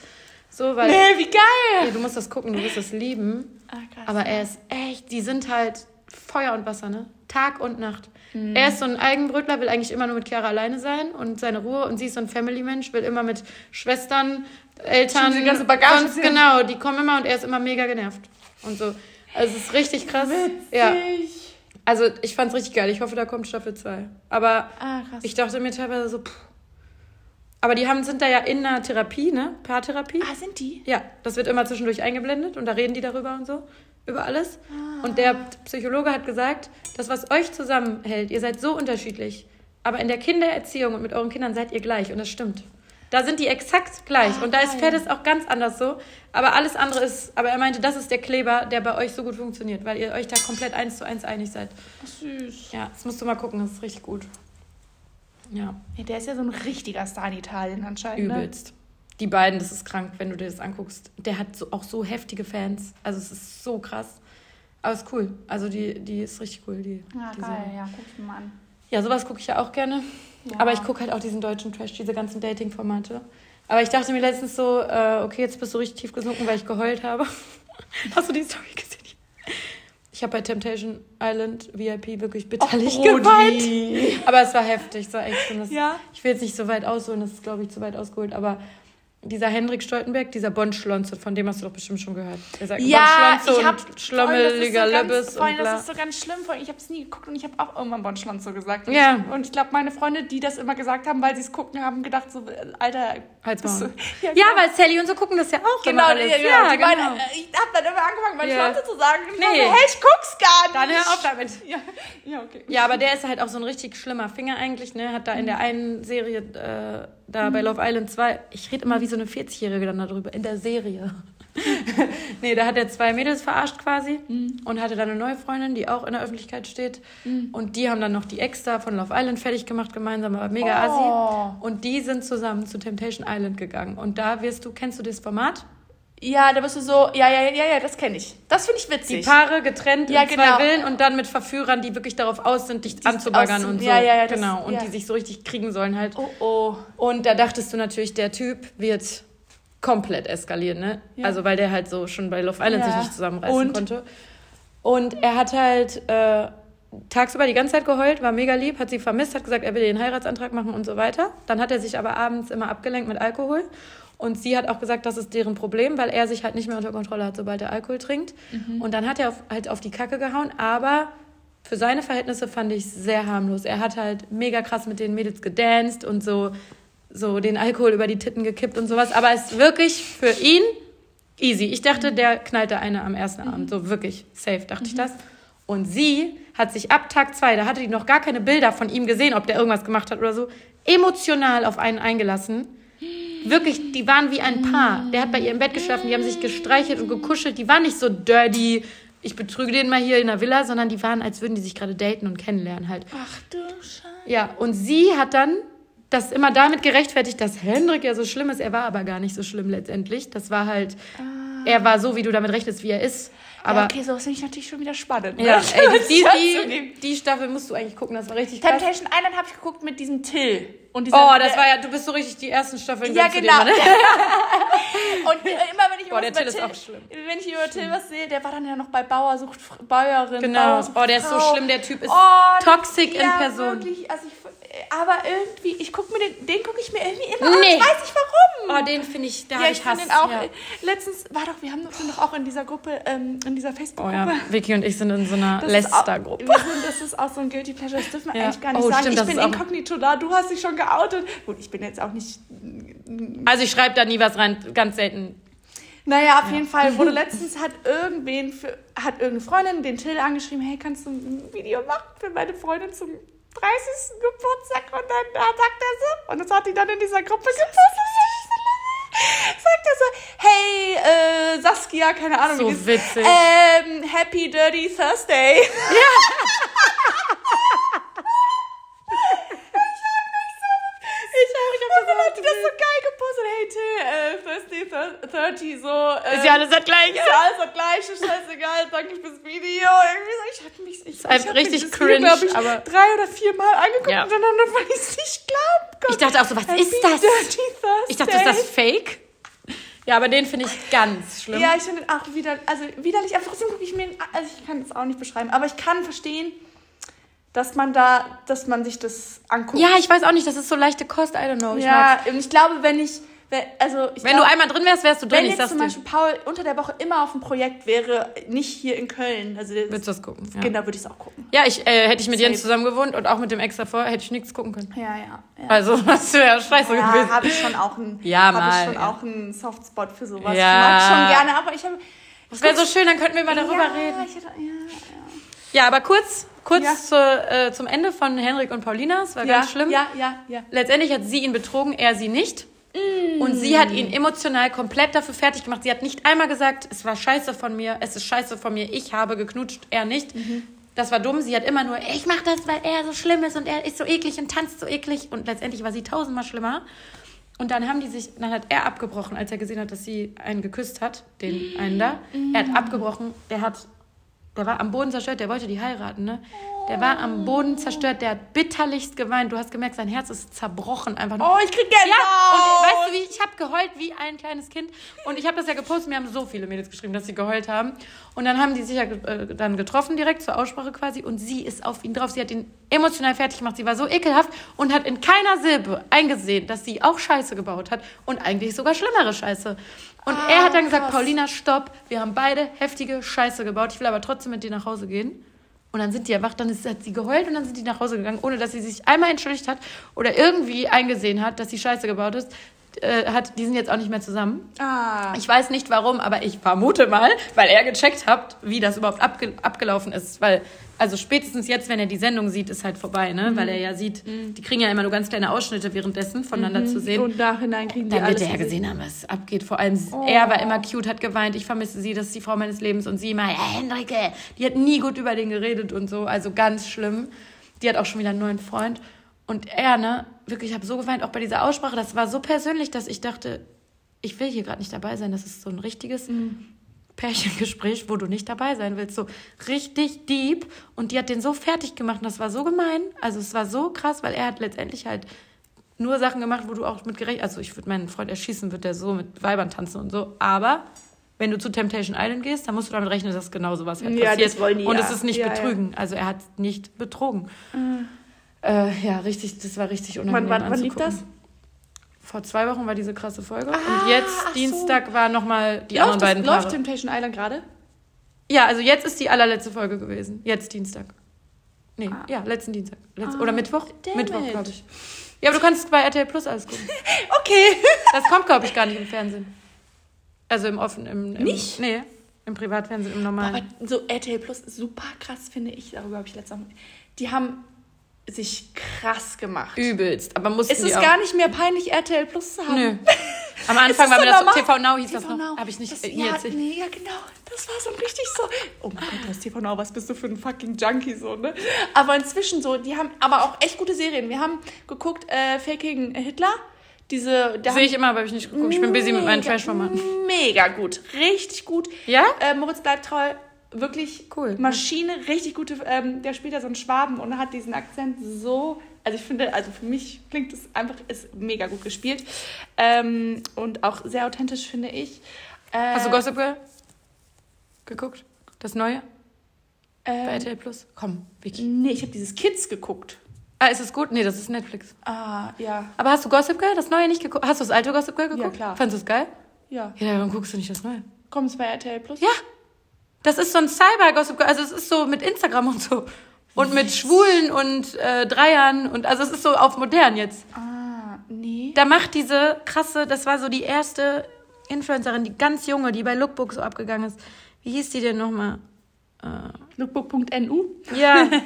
So, weil Nee, wie geil! ey, du musst das gucken, du wirst es lieben. Ah, krass. Aber er ist echt, die sind halt Feuer und Wasser, ne? Tag und Nacht. Mhm. Er ist so ein Eigenbrötler, will eigentlich immer nur mit Chiara alleine sein und seine Ruhe. Und sie ist so ein Family-Mensch, will immer mit Schwestern, Eltern. Die ganze Bagage sonst. Genau, die kommen immer und er ist immer mega genervt. Und so. Also es ist richtig krass. Ja. Ich. Also ich fand's richtig geil. Ich hoffe, da kommt Staffel 2. Aber Ah, ich dachte mir teilweise so, pff. Aber die haben, sind da ja in einer Therapie, ne? Paartherapie. ah, sind die? Ja, das wird immer zwischendurch eingeblendet und da reden die darüber und so, über alles. Ah. Und der Psychologe hat gesagt, das, was euch zusammenhält, ihr seid so unterschiedlich, aber in der Kindererziehung und mit euren Kindern seid ihr gleich und das stimmt. Da sind die exakt gleich Ah, und da ist geil. Feddes auch ganz anders so, aber alles andere ist, aber er meinte, das ist der Kleber, der bei euch so gut funktioniert, weil ihr euch da komplett eins zu eins einig seid. Ach, süß. Ja, das musst du mal gucken, das ist richtig gut. Ja, Ja, der ist ja so ein richtiger Star in Italien anscheinend. Ne? übelst. Die beiden, das ist krank, wenn du dir das anguckst. Der hat so, auch so heftige Fans. Also es ist so krass. Aber es ist cool. Also die, die ist richtig cool. Die, Ja, die geil. Serie. Ja, guck ich mal an. Ja, sowas gucke ich ja auch gerne. Ja. Aber ich gucke halt auch diesen deutschen Trash, diese ganzen Dating-Formate. Aber ich dachte mir letztens so, äh, okay, jetzt bist du richtig tief gesunken, weil ich geheult habe. Hast du die Story gesehen? Ich habe bei Temptation Island VIP wirklich bitterlich geweint. Aber es war heftig, es war echt schlimm. Das, Ja? Ich will jetzt nicht so weit ausholen, das ist, glaube ich, zu weit ausgeholt, aber dieser Hendrik Stoltenberg, dieser Bonschlonze, von dem hast du doch bestimmt schon gehört. Der sagt Ja, Bonschlonze ich hab und schlommeliger und bla. das ist so ganz schlimm. Ich habe es nie geguckt und ich habe auch irgendwann Bonschlonz so gesagt. Und Ja. Ich, und ich glaube, meine Freunde, die das immer gesagt haben, weil sie es gucken, haben gedacht so, äh, Alter, Halt's du- Ja, Ja, genau. weil Sally und so gucken das ja auch Genau, alles. ja, genau. Ja, genau. beiden, äh, ich habe dann immer angefangen, meine Ja. Schnauze zu sagen. Und ich Nee. so, hey, ich guck's gar nicht. Dann hör auf damit. Ja, ja okay. Ja, aber der ist halt auch so ein richtig schlimmer Finger eigentlich, ne? Hat da in der einen Serie, äh, da bei Love Island 2, ich rede immer wie so eine 40-Jährige dann darüber, in der Serie. nee, da hat er zwei Mädels verarscht quasi und hatte dann eine neue Freundin, die auch in der Öffentlichkeit steht. Und die haben dann noch die Ex da von Love Island fertig gemacht gemeinsam, aber mega Oh. assi. Und die sind zusammen zu Temptation Island gegangen. Und da wirst du, kennst du das Format? Ja, da bist du so, ja, ja, ja, ja, das kenne ich. Das finde ich Die witzig. Paare getrennt Ja, in zwei genau. Villen und dann mit Verführern, die wirklich darauf aus sind, dich anzubaggern aus- und so. ja, ja, ja, das- genau. Und ja. die sich so richtig kriegen sollen halt. oh, oh. Und da dachtest du natürlich, der Typ wird komplett eskalieren, ne? Ja. Also weil der halt so schon bei Love Island Ja. sich nicht zusammenreißen Und? konnte. Und er hat halt äh, tagsüber die ganze Zeit geheult, war mega lieb, hat sie vermisst, hat gesagt, er will den Heiratsantrag machen und so weiter. Dann hat er sich aber abends immer abgelenkt mit Alkohol. Und sie hat auch gesagt, das ist deren Problem, weil er sich halt nicht mehr unter Kontrolle hat, sobald er Alkohol trinkt. Und dann hat er auf, halt auf die Kacke gehauen, aber für seine Verhältnisse fand ich es sehr harmlos. Er hat halt mega krass mit den Mädels gedanced und so, so den Alkohol über die Titten gekippt und sowas. Aber es ist wirklich für ihn easy. Ich dachte, der knallt da eine am ersten Abend. So wirklich safe, dachte ich das. Und sie hat sich ab Tag zwei, da hatte die noch gar keine Bilder von ihm gesehen, ob der irgendwas gemacht hat oder so, emotional auf einen eingelassen. Wirklich, die waren wie ein Paar. Der hat bei ihr im Bett geschlafen, die haben sich gestreichelt und gekuschelt. Die waren nicht so dirty, ich betrüge den mal hier in der Villa, sondern die waren, als würden die sich gerade daten und kennenlernen halt. Ach du Scheiße. Ja, und sie hat dann das immer damit gerechtfertigt, dass Hendrik ja so schlimm ist. Er war aber gar nicht so schlimm letztendlich. Das war halt, er war so, wie du damit rechnest, wie er ist. Aber ja, okay, sowas finde ich natürlich schon wieder spannend. ne? ja, ey, die, die, die, Staffel musst du eigentlich gucken, das war richtig krass. Temptation Island habe ich geguckt mit diesem Till. Und dieser, Oh, das war ja, du bist so richtig die ersten Staffeln. Ja, genau. mal, ne? Und äh, immer wenn ich Boah, der über Till ist Till, auch schlimm. wenn ich über Till was sehe, der war dann ja noch bei Bauer sucht Bäuerin. Genau. Bauer sucht Oh, der ist so schlimm, der Typ ist Oh, toxic in ja, Person. Wirklich, also ich, aber irgendwie, ich gucke mir den, den gucke ich mir irgendwie immer an. Nee. Ich weiß nicht warum. Oh, den finde ich, da ja, ich ich finde Hass. den auch. ja. Letztens war doch, wir haben sind doch auch in dieser Gruppe, ähm, in dieser Oh Facebook-Gruppe. ja, Vicky und ich sind in so einer Lester-Gruppe. Das ist auch so ein Guilty Pleasure, das dürfen wir Ja. eigentlich gar nicht Oh, sagen. stimmt, ich bin inkognito da, du hast dich schon geoutet. Gut, ich bin jetzt auch nicht. Also ich schreibe da nie was rein, ganz selten. Naja, auf jeden Fall wurde letztens hat irgendwen für, hat irgendeine Freundin den Till angeschrieben, hey, kannst du ein Video machen für meine Freundin zum 30. Geburtstag und dann da sagt er so, und das hat die dann in dieser Gruppe gepostet. Sagt er so, hey, äh, Saskia, keine Ahnung, So wie witzig. Ähm, Happy Dirty Thursday. Ich hat die das so geil gepostet. Hey, Till, äh, Thursday, thir- 30, so. Äh, Ist ja alles das Gleiche. Ist ja alles das Gleiche, scheißegal, danke fürs Video. Irgendwie so, ich hab mich, ich, ich einfach hab mir richtig cringe, Video, ich, aber- drei oder vier Mal angeguckt Ja. und dann weil ich es nicht glauben konnte. Ich dachte auch so, was Happy ist das? Ich dachte, ist das fake? Ja, aber den finde ich ganz schlimm. Ja, ich finde auch wieder, also widerlich, aber trotzdem gucke ich mir, also ich kann das auch nicht beschreiben, aber ich kann verstehen, dass man da, dass man sich das anguckt. Ja, ich weiß auch nicht, das ist so leichte Kost, I don't know. Ich ja, mag's. und ich glaube, wenn ich, wenn, also ich Wenn glaub, du einmal drin wärst, wärst du drin, wenn ich jetzt zum dir. Beispiel Paul unter der Woche immer auf dem Projekt wäre, nicht hier in Köln, also Würdest du das gucken? Ja, genau, würde ich es auch gucken. ja ich, äh, hätte ich mit Jens zusammen gewohnt und auch mit dem extra vor, hätte ich nichts gucken können. Ja, ja. ja. Also, das wäre scheiße Ja, gewesen. habe ich schon auch einen, Ja, mal, ich schon ja. auch einen Softspot für sowas. Ja. Ich mag schon gerne, aber ich habe Das wäre so schön, dann könnten wir mal darüber ja, reden. Hätte, ja, Ja, aber kurz, kurz Ja. zur, äh, zum Ende von Henrik und Paulina. Es war ja, ganz schlimm. Ja, ja, ja. Letztendlich hat sie ihn betrogen, er sie nicht. Und sie hat ihn emotional komplett dafür fertig gemacht. Sie hat nicht einmal gesagt, es war scheiße von mir, es ist scheiße von mir, ich habe geknutscht, er nicht. Das war dumm. Sie hat immer nur, ich mache das, weil er so schlimm ist und er ist so eklig und tanzt so eklig. Und letztendlich war sie tausendmal schlimmer. Und dann haben die sich, dann hat er abgebrochen, als er gesehen hat, dass sie einen geküsst hat, den einen da. Er hat abgebrochen, der hat, der war am Boden zerstört, der wollte die heiraten, ne? Der war am Boden zerstört, der hat bitterlichst geweint. Du hast gemerkt, sein Herz ist zerbrochen einfach nur. Oh, ich krieg Gänsehaut. Ja, und weißt du wie, ich habe geheult wie ein kleines Kind. Und ich habe das ja gepostet, mir haben so viele Mädels geschrieben, dass sie geheult haben. Und dann haben die sich ja äh, dann getroffen, direkt zur Aussprache quasi. Und sie ist auf ihn drauf. Sie hat ihn emotional fertig gemacht. Sie war so ekelhaft und hat in keiner Silbe eingesehen, dass sie auch Scheiße gebaut hat. Und eigentlich sogar schlimmere Scheiße. Und er hat dann gesagt, krass. Paulina, stopp. Wir haben beide heftige Scheiße gebaut. Ich will aber trotzdem mit dir nach Hause gehen. Und dann sind die einfach, dann ist, hat sie geheult und dann sind die nach Hause gegangen, ohne dass sie sich einmal entschuldigt hat oder irgendwie eingesehen hat, dass sie Scheiße gebaut ist. Äh, hat, die sind jetzt auch nicht mehr zusammen. Ah. Ich weiß nicht warum, aber ich vermute mal, weil er gecheckt hat, wie das überhaupt abge abgelaufen ist. Weil, also spätestens jetzt, wenn er die Sendung sieht, ist halt vorbei, ne? Mhm. Weil er ja sieht, die kriegen ja immer nur ganz kleine Ausschnitte währenddessen voneinander zu sehen. Und nachhinein kriegen die Dann wird er ja gesehen. haben, was abgeht. Vor allem, Oh. er war immer cute, hat geweint, ich vermisse sie, das ist die Frau meines Lebens. Und sie immer, ja, Henrike, die hat nie gut über den geredet und so. Also ganz schlimm. Die hat auch schon wieder einen neuen Freund. Und er, ne, wirklich, ich habe so geweint, auch bei dieser Aussprache. Das war so persönlich, dass ich dachte, ich will hier gerade nicht dabei sein. Das ist so ein richtiges Pärchengespräch, wo du nicht dabei sein willst. So richtig deep. Und die hat den so fertig gemacht. Und das war so gemein. Also es war so krass, weil er hat letztendlich halt nur Sachen gemacht, wo du auch mit gerechnet Also ich würde meinen Freund erschießen, wird der so mit Weibern tanzen und so. Aber wenn du zu Temptation Island gehst, dann musst du damit rechnen, dass genau sowas halt Ja, passiert. das wollen die und ja. es ist nicht Ja, ja. betrügen. Also er hat nicht betrogen. Äh, ja, richtig, das war richtig unangenehm Wann, wann, anzugucken. das? Vor zwei Wochen war diese krasse Folge. Ah, und jetzt, ach so. Dienstag, war nochmal die läuft, anderen das, beiden läuft Paare. Temptation Island gerade? Ja, also jetzt ist die allerletzte Folge gewesen. Jetzt Dienstag. Nee, Ah. ja, letzten Dienstag. Letz oder Mittwoch? Mittwoch, it. glaube ich. Ja, aber du kannst bei RTL Plus alles gucken. Okay. Das kommt, glaube ich, gar nicht im Fernsehen. Also im offenen, im, im Nicht? Nee, im Privatfernsehen, im normalen. Aber so RTL Plus ist super krass, finde ich. Darüber habe ich letztes Mal. Die haben sich krass gemacht. Übelst. Aber mussten Es ist gar nicht mehr peinlich, RTL Plus zu haben. Nö. Am Anfang war mir so das. TV Now hieß das TV noch. Now. Habe ich nicht das, äh, ja, erzählt. nee, ja, genau. Das war so richtig so. Oh mein Gott, das TV Now, was bist du für ein fucking Junkie so, ne? Aber inzwischen so, die haben aber auch echt gute Serien. Wir haben geguckt, äh, Faking Hitler. Diese, Sehe ich immer, aber habe ich nicht geguckt. Ich bin busy mit meinen Trash-Formaten. Mega gut. Richtig gut. Ja? Äh, Moritz bleibt treu. Wirklich Cool. Maschine, richtig gute. Ähm, der spielt ja so einen Schwaben und hat diesen Akzent so. Also ich finde, also für mich klingt es einfach, ist mega gut gespielt. Ähm, und auch sehr authentisch, finde ich. Äh, Hast du Gossip Girl geguckt? Das neue? Bei ähm, RTL Plus? Komm, Vicky. Nee, ich habe dieses Kids geguckt. Ah, ist es gut? Nee, das ist Netflix. Ah, ja. Aber hast du Gossip Girl, das neue nicht geguckt? Hast du das alte Gossip Girl geguckt? Ja, klar. Fandest du es geil? Ja. Ja, warum guckst du nicht das neue? Kommt es bei RTL Plus? Ja. Das ist so ein Cyber-Gossip Girl. Also es ist so mit Instagram und so. Und mit Schwulen und äh, Dreiern. Und also es ist so auf modern jetzt. Ah, nee. Da macht diese krasse, das war so die erste Influencerin, die ganz junge, die bei Lookbook so abgegangen ist. Wie hieß die denn nochmal? Lookbook.nu. Ja.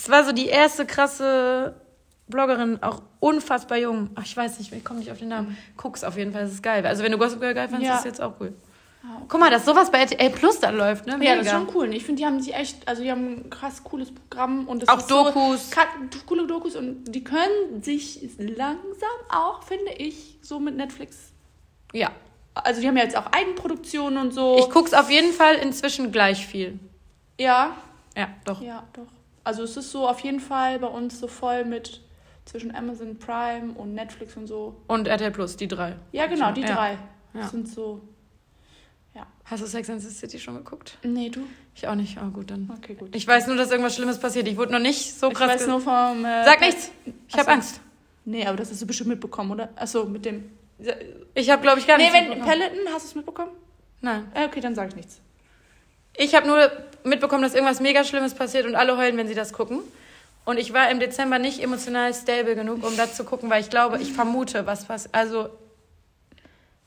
Es war so die erste krasse Bloggerin, auch unfassbar jung. Ach, ich weiß nicht, ich komme nicht auf den Namen. Guck's auf jeden Fall, das ist geil. Also wenn du Gossip Girl geil fandest, Ja. ist das jetzt auch cool. Guck mal, dass sowas bei RTL Plus dann läuft, ne? Ja, das ist schon cool. Ich finde, die haben sich echt, also die haben ein krass cooles Programm und das Auch ist so, Dokus. ka- coole Dokus und die können sich langsam auch, finde ich, so mit Netflix. Ja. Also die haben ja jetzt auch Eigenproduktionen und so. Ich guck's auf jeden Fall inzwischen gleich viel. ja, Ja, doch. ja, doch. Also es ist so auf jeden Fall bei uns so voll mit zwischen Amazon Prime und Netflix und so. Und RTL Plus, die drei. Ja, genau, die Ja. drei Ja. sind so. Hast du Sex and the City schon geguckt? Nee, du? Ich auch nicht. Oh, gut, dann. Okay, gut. Ich weiß nur, dass irgendwas Schlimmes passiert. Ich wurde noch nicht so Ich krass. weiß ge- nur vom. Äh, Sag nichts. Ich habe. Angst. Nee, aber das hast du bestimmt mitbekommen, oder? Achso, mit dem. Ich habe, glaube ich, gar Nee, nichts. wenn mitbekommen. Peloton, hast du es mitbekommen? Nein. Äh, Okay, dann sag ich nichts. Ich habe nur mitbekommen, dass irgendwas mega Schlimmes passiert und alle heulen, wenn sie das gucken. Und ich war im Dezember nicht emotional stable genug, um das zu gucken, weil ich glaube, ich vermute, was passiert. Also,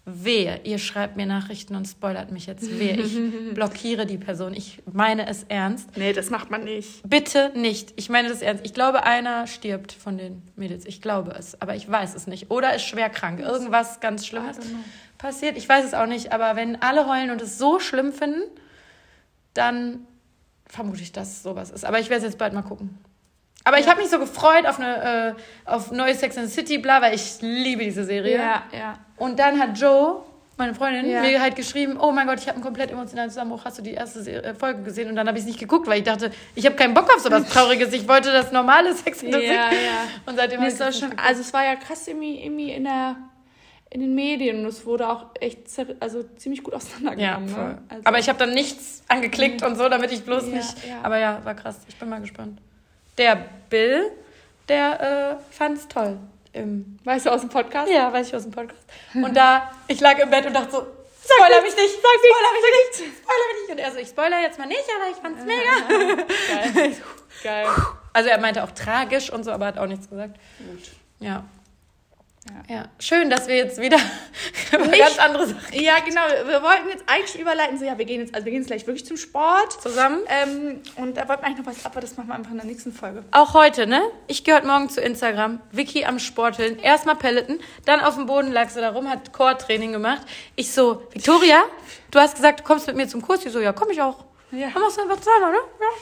wehe, ihr schreibt mir Nachrichten und spoilert mich jetzt. Wehe, ich blockiere die Person. Ich meine es ernst. Nee, das macht man nicht. Bitte nicht. Ich meine das ernst. Ich glaube, einer stirbt von den Mädels. Ich glaube es, aber ich weiß es nicht. Oder ist schwer krank. Irgendwas ganz Schlimmes passiert. Ich weiß es auch nicht. Aber wenn alle heulen und es so schlimm finden, dann vermute ich, dass sowas ist. Aber ich werde es jetzt bald mal gucken. Aber ich Ja. habe mich so gefreut auf eine äh, auf neue Sex and the City, bla, weil ich liebe diese Serie. Ja, ja. Und dann hat Joe, meine Freundin, Ja. mir halt geschrieben, oh mein Gott, ich habe einen komplett emotionalen Zusammenbruch. Hast du die erste Se- äh, Folge gesehen? Und dann habe ich es nicht geguckt, weil ich dachte, ich habe keinen Bock auf sowas Trauriges. Ich wollte das normale Sex and the Ja, City. ja. Und seitdem Mir habe ich schon, also es war ja krass irgendwie, irgendwie in der in den Medien und es wurde auch echt also ziemlich gut ja, auseinandergenommen. voll. ne? also, aber ich habe dann nichts angeklickt und so, damit ich bloß Ja, nicht. ja. Aber ja, war krass. Ich bin mal gespannt. Der Bill, der äh, fand es toll. Im weißt du aus dem Podcast? ja, weiß ich aus dem Podcast. Und da, ich lag im Bett und dachte so, spoiler mich nicht, sag spoiler mich nicht, spoiler mich nicht. Und er so, ich spoiler jetzt mal nicht, aber ich fand's mega. Geil. Geil. Also er meinte auch tragisch und so, aber hat auch nichts gesagt. Gut. Ja. Ja. Ja, schön, dass wir jetzt wieder über ganz andere Sachen Ja, genau. Wir wollten jetzt eigentlich überleiten, so ja, wir gehen jetzt, also wir gehen jetzt gleich wirklich zum Sport. zusammen. Ähm, und da wollten wir eigentlich noch was, aber das machen wir einfach in der nächsten Folge. Auch heute, ne? Ich heute Morgen zu Instagram. Vicky am Sporteln. Erstmal Peloton, dann auf dem Boden lag sie da rum, hat Core-Training gemacht. Ich so, Victoria, du hast gesagt, du kommst mit mir zum Kurs. Ich so, ja, komm ich auch. Ja. Dann machst du einfach zweimal, ne?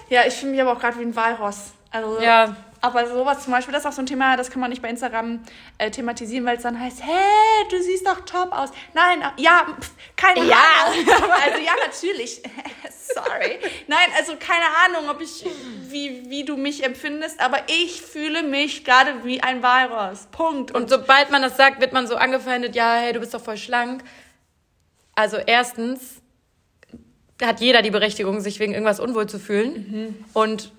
Ja, ich fühle mich aber auch gerade wie ein Walross. Also, Ja. Aber sowas zum Beispiel, das ist auch so ein Thema, das kann man nicht bei Instagram äh, thematisieren, weil es dann heißt, hey, du siehst doch top aus. Nein, äh, ja, pf, keine Ja. Ahnung. also ja, natürlich. Sorry. Nein, also keine Ahnung, ob ich, wie, wie du mich empfindest, aber ich fühle mich gerade wie ein Walross. Punkt. Und sobald man das sagt, wird man so angefeindet, ja, hey, du bist doch voll schlank. Also erstens hat jeder die Berechtigung, sich wegen irgendwas unwohl zu fühlen. Und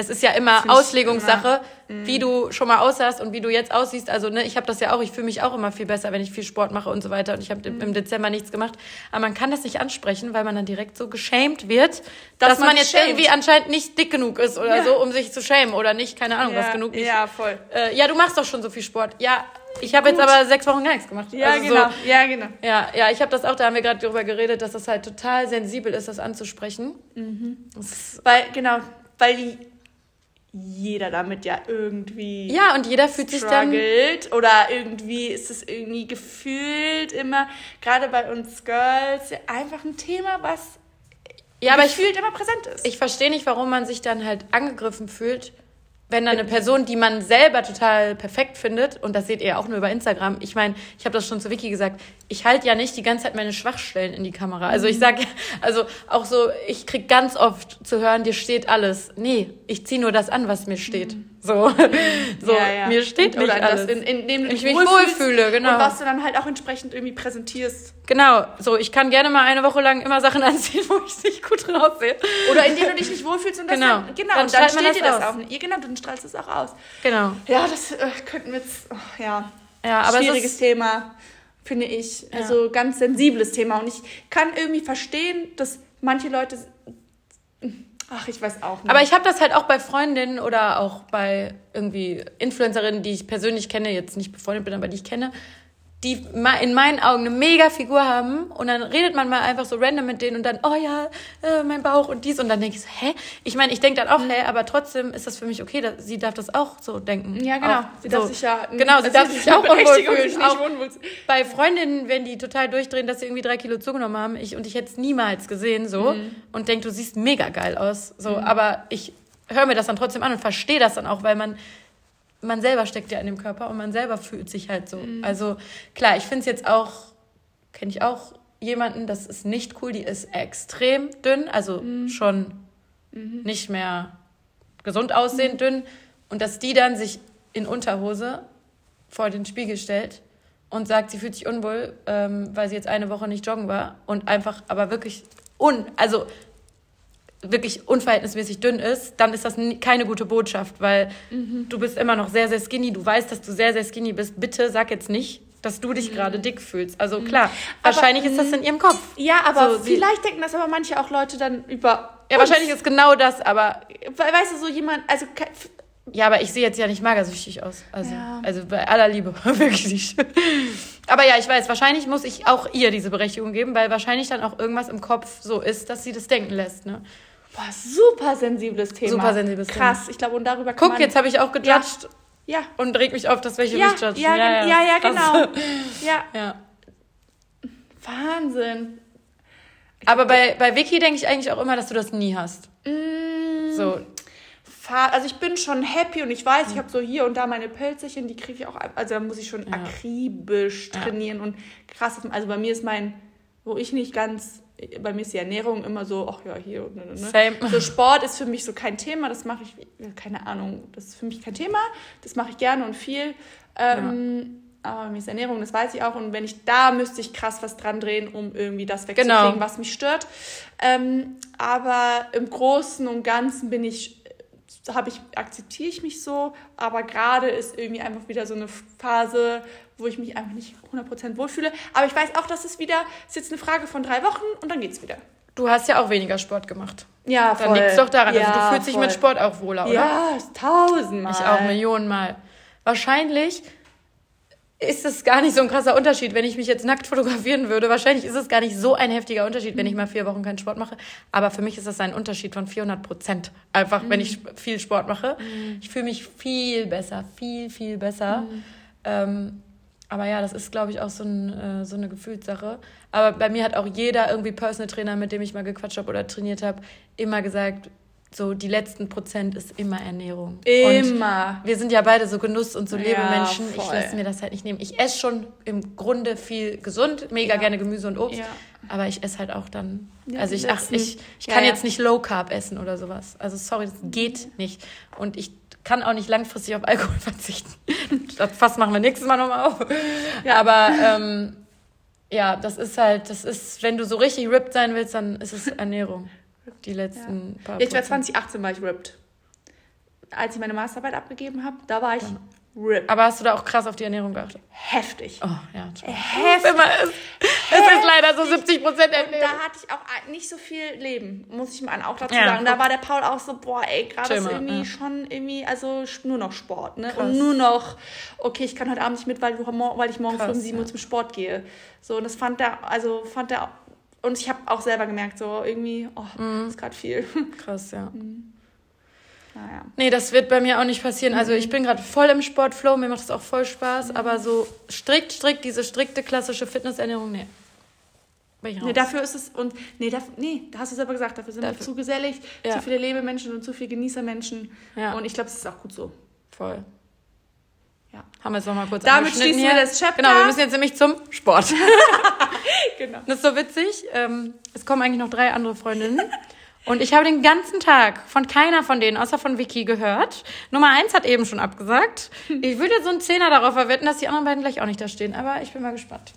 es ist ja immer Auslegungssache, wie du schon mal aussahst und wie du jetzt aussiehst. Also ne, ich habe das ja auch, ich fühle mich auch immer viel besser, wenn ich viel Sport mache und so weiter. Und ich habe im Dezember nichts gemacht. Aber man kann das nicht ansprechen, weil man dann direkt so geschämt wird, dass, man man, sich jetzt schämt. irgendwie anscheinend nicht dick genug ist oder Ja. so, um sich zu schämen. Oder nicht, keine Ahnung, was ja, genug nicht Ja, voll. äh, ja, du machst doch schon so viel Sport. Ja, ich habe jetzt aber sechs Wochen gar nichts gemacht. Ja, Also genau. So, Ja, genau. ja, ja, ich habe das auch, da haben wir gerade drüber geredet, dass das halt total sensibel ist, das anzusprechen. Das ist, Weil, genau, weil die, jeder damit ja irgendwie ja, und jeder fühlt sich dann. oder irgendwie ist es irgendwie gefühlt immer, gerade bei uns Girls, einfach ein Thema, was Ja, aber ich, gefühlt immer präsent ist. ich verstehe nicht, warum man sich dann halt angegriffen fühlt, wenn dann eine Person, die man selber total perfekt findet, und das seht ihr auch nur über Instagram, ich meine, ich habe das schon zu Vicky gesagt, ich halte ja nicht die ganze Zeit meine Schwachstellen in die Kamera. Also Mhm. ich sage, also auch so, ich krieg ganz oft zu hören, dir steht alles. Nee, ich ziehe nur das an, was mir steht. So, so. Ja, ja. mir steht Oder nicht das, alles. in, in dem du Ich dich mich wohlfühle, genau. Und was du dann halt auch entsprechend irgendwie präsentierst. Genau, so, ich kann gerne mal eine Woche lang immer Sachen anziehen, wo ich nicht gut raussehe. Oder in dem du dich nicht wohlfühlst und das Genau. dann, genau, Dann und dann steht dir das das aus. auch. Ja, genau, dann strahlst du es auch aus. Genau. Ja, das äh, könnten wir jetzt, oh, ja, Ja, aber es schwieriges ist, Thema, finde ich. Also ganz sensibles Thema. Und ich kann irgendwie verstehen, dass manche Leute. Ach, ich weiß auch nicht. aber ich habe das halt auch bei Freundinnen oder auch bei irgendwie Influencerinnen, die ich persönlich kenne, jetzt nicht befreundet bin, aber die ich kenne, die in meinen Augen eine mega Figur haben und dann redet man mal einfach so random mit denen und dann, oh ja, äh, mein Bauch und dies und dann denke ich so, hä? Ich meine, ich denke dann auch, hä, aber trotzdem ist das für mich okay, dass, sie darf das auch so denken. Ja, genau. Auch, Sie darf so. sich ja- Genau, sie darf sich auch unwohl fühlen. sich nicht Auch unwohl zu- bei Freundinnen, wenn die total durchdrehen, dass sie irgendwie drei Kilo zugenommen haben ich, und ich hätte es niemals gesehen so Mhm. und denke, du siehst mega geil aus. So, aber ich höre mir das dann trotzdem an und verstehe das dann auch, weil man man selber steckt ja in dem Körper und man selber fühlt sich halt so. Mhm. Also klar, ich finde es jetzt auch, kenne ich auch jemanden, das ist nicht cool, die ist extrem dünn, also Mhm. schon nicht mehr gesund aussehend dünn und dass die dann sich in Unterhose vor den Spiegel stellt und sagt, sie fühlt sich unwohl, ähm, weil sie jetzt eine Woche nicht joggen war und einfach aber wirklich un, also wirklich unverhältnismäßig dünn ist, dann ist das keine gute Botschaft, weil du bist immer noch sehr, sehr skinny. Du weißt, dass du sehr, sehr skinny bist. Bitte sag jetzt nicht, dass du dich gerade dick fühlst. Also klar, wahrscheinlich ist das in ihrem Kopf. Ja, aber So, vielleicht denken das aber manche auch Leute dann über. Ja, uns. wahrscheinlich ist genau das, aber Weißt du, so jemand, also ja, aber ich sehe jetzt ja nicht magersüchtig aus. Also, Ja. also bei aller Liebe, wirklich nicht. Aber ja, ich weiß, wahrscheinlich muss ich auch ihr diese Berechtigung geben, weil wahrscheinlich dann auch irgendwas im Kopf so ist, dass sie das denken lässt. Ne? Boah, super sensibles Thema. Super sensibles Thema. Krass, ich glaube, und darüber kann Guck, jetzt habe ich auch gejudged Ja, und reg mich auf, dass welche ja, mich judgen. ja, ja, ja, ja, krass. genau. Ja, Ja. Wahnsinn. Aber bei, bei Vicky denke ich eigentlich auch immer, dass du das nie hast. Mm, So, Also ich bin schon happy und ich weiß, ich habe so hier und da meine Pelzchen, die kriege ich auch, also da muss ich schon akribisch Ja. trainieren und krass, also bei mir ist mein, wo ich nicht ganz, bei mir ist die Ernährung immer so, ach ja, hier und ne, ne. Same. So Sport ist für mich so kein Thema, das mache ich, keine Ahnung, das ist für mich kein Thema, das mache ich gerne und viel. Ähm, Aber bei mir ist Ernährung, das weiß ich auch. Und wenn ich da müsste ich krass was dran drehen, um irgendwie das wegzukriegen, Genau. was mich stört. Ähm, aber im Großen und Ganzen bin ich, habe ich, akzeptiere ich mich so. Aber gerade ist irgendwie einfach wieder so eine Phase, wo ich mich einfach nicht 100% wohlfühle. Aber ich weiß auch, dass es wieder, ist jetzt eine Frage von drei Wochen und dann geht's wieder. du hast ja auch weniger Sport gemacht. Ja, Dann liegt es doch daran. also du fühlst dich voll. mit Sport auch wohler, oder? Ja, tausendmal. Ich auch Millionenmal. Wahrscheinlich ist es gar nicht so ein krasser Unterschied, wenn ich mich jetzt nackt fotografieren würde. Wahrscheinlich ist es gar nicht so ein heftiger Unterschied, wenn ich mal vier Wochen keinen Sport mache. Aber für mich ist das ein Unterschied von 400 Prozent. Einfach, wenn ich viel Sport mache. Ich fühle mich viel besser, viel, viel besser. Ähm, aber ja, das ist, glaube ich, auch so, ein, äh, so eine Gefühlssache. Aber bei mir hat auch jeder irgendwie Personal Trainer, mit dem ich mal gequatscht habe oder trainiert habe, immer gesagt, so die letzten Prozent ist immer Ernährung. Und Immer. wir sind ja beide so Genuss- und so Ja, Lebemenschen. ich voll. lasse mir das halt nicht nehmen. Ich esse schon im Grunde viel gesund, mega Ja. gerne Gemüse und Obst. Ja. Aber ich esse halt auch dann. Also ich, ach, ich, ich kann jetzt nicht Low Carb essen oder sowas. Also sorry, das geht nicht. Und ich kann auch nicht langfristig auf Alkohol verzichten. Das Fass machen wir nächstes Mal nochmal auf. Ja, aber ähm, ja, das ist halt, das ist, wenn du so richtig ripped sein willst, dann ist es Ernährung. Die letzten paar Ja, ich war Prozent. 2018 war ich ripped. Als ich meine Masterarbeit abgegeben habe, da war ich ripped. Aber hast du da auch krass auf die Ernährung geachtet? Heftig. Oh, ja. schon. Heftig. Immer ist. Es ist leider so 70 Prozent Und Ernährung. da hatte ich auch nicht so viel Leben, muss ich mal auch dazu Ja, sagen. Da guck. war der Paul auch so, boah, ey, gerade ist irgendwie ja. schon irgendwie, also nur noch Sport, ne? Krass. Und nur noch, okay, ich kann heute Abend nicht mit, weil, weil ich morgen Krass, früh um 7 Uhr zum Sport gehe. So, und das fand er, also fand er, und ich habe auch selber gemerkt, so irgendwie, oh, Mhm. das ist gerade viel. Krass, ja. Naja. Nee, das wird bei mir auch nicht passieren. Also ich bin gerade voll im Sportflow, mir macht es auch voll Spaß, aber so strikt, strikt, diese strikte klassische Fitnessernährung, nee. Nee, dafür ist es, und nee, dafür, nee, da hast du selber gesagt, dafür sind wir Dafür- zu gesellig, Ja. zu viele Lebemenschen und zu viele Genießermenschen. Ja. Und ich glaube, es ist auch gut so. voll. Ja. Haben wir jetzt nochmal kurz Damit schließen wir hier. das Chapter. Genau, wir müssen jetzt nämlich zum Sport. Genau. Das ist so witzig. Ähm, es kommen eigentlich noch drei andere Freundinnen. Und ich habe den ganzen Tag von keiner von denen, außer von Vicky, gehört. Nummer eins hat eben schon abgesagt. Ich würde so einen Zehner darauf verwetten, dass die anderen beiden gleich auch nicht da stehen. Aber ich bin mal gespannt.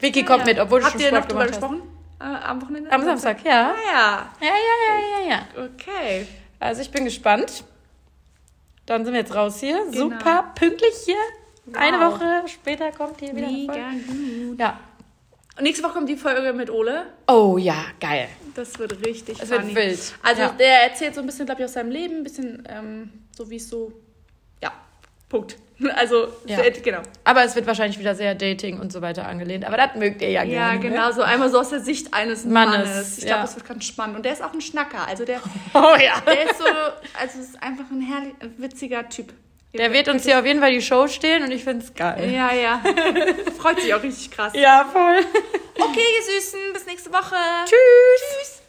Vicky kommt mit, obwohl du Habt schon ihr noch Sport drüber gemacht hast. gesprochen? Äh, am Wochenende? Am Samstag, ja. Ah, ja. Ja, ja, ja, ja, ja. Okay. Also ich bin gespannt. Dann sind wir jetzt raus hier. Genau. Super pünktlich hier. Eine Wow. Woche später kommt hier wieder eine Mega gut. Ja. Und nächste Woche kommt die Folge mit Ole. Oh ja, geil. Das wird richtig Es wird funny. wild. Also Ja. der erzählt so ein bisschen, glaube ich, aus seinem Leben, ein bisschen ähm, so wie es so, ja, Punkt. Also, Ja. sehr- genau. Aber es wird wahrscheinlich wieder sehr Dating und so weiter angelehnt. Aber das mögt ihr ja Ja, gerne. genau, so einmal so aus der Sicht eines Mannes, Mannes. Ich ja. glaube, das wird ganz spannend. Und der ist auch ein Schnacker. Also der, Ne? Oh ja. der ist so, also ist einfach ein herrlich, witziger Typ. Der wird uns hier auf jeden Fall die Show stehlen und ich find's geil. Ja, ja. Freut sich auch richtig krass. Ja, voll. Okay, ihr Süßen, bis nächste Woche. Tschüss.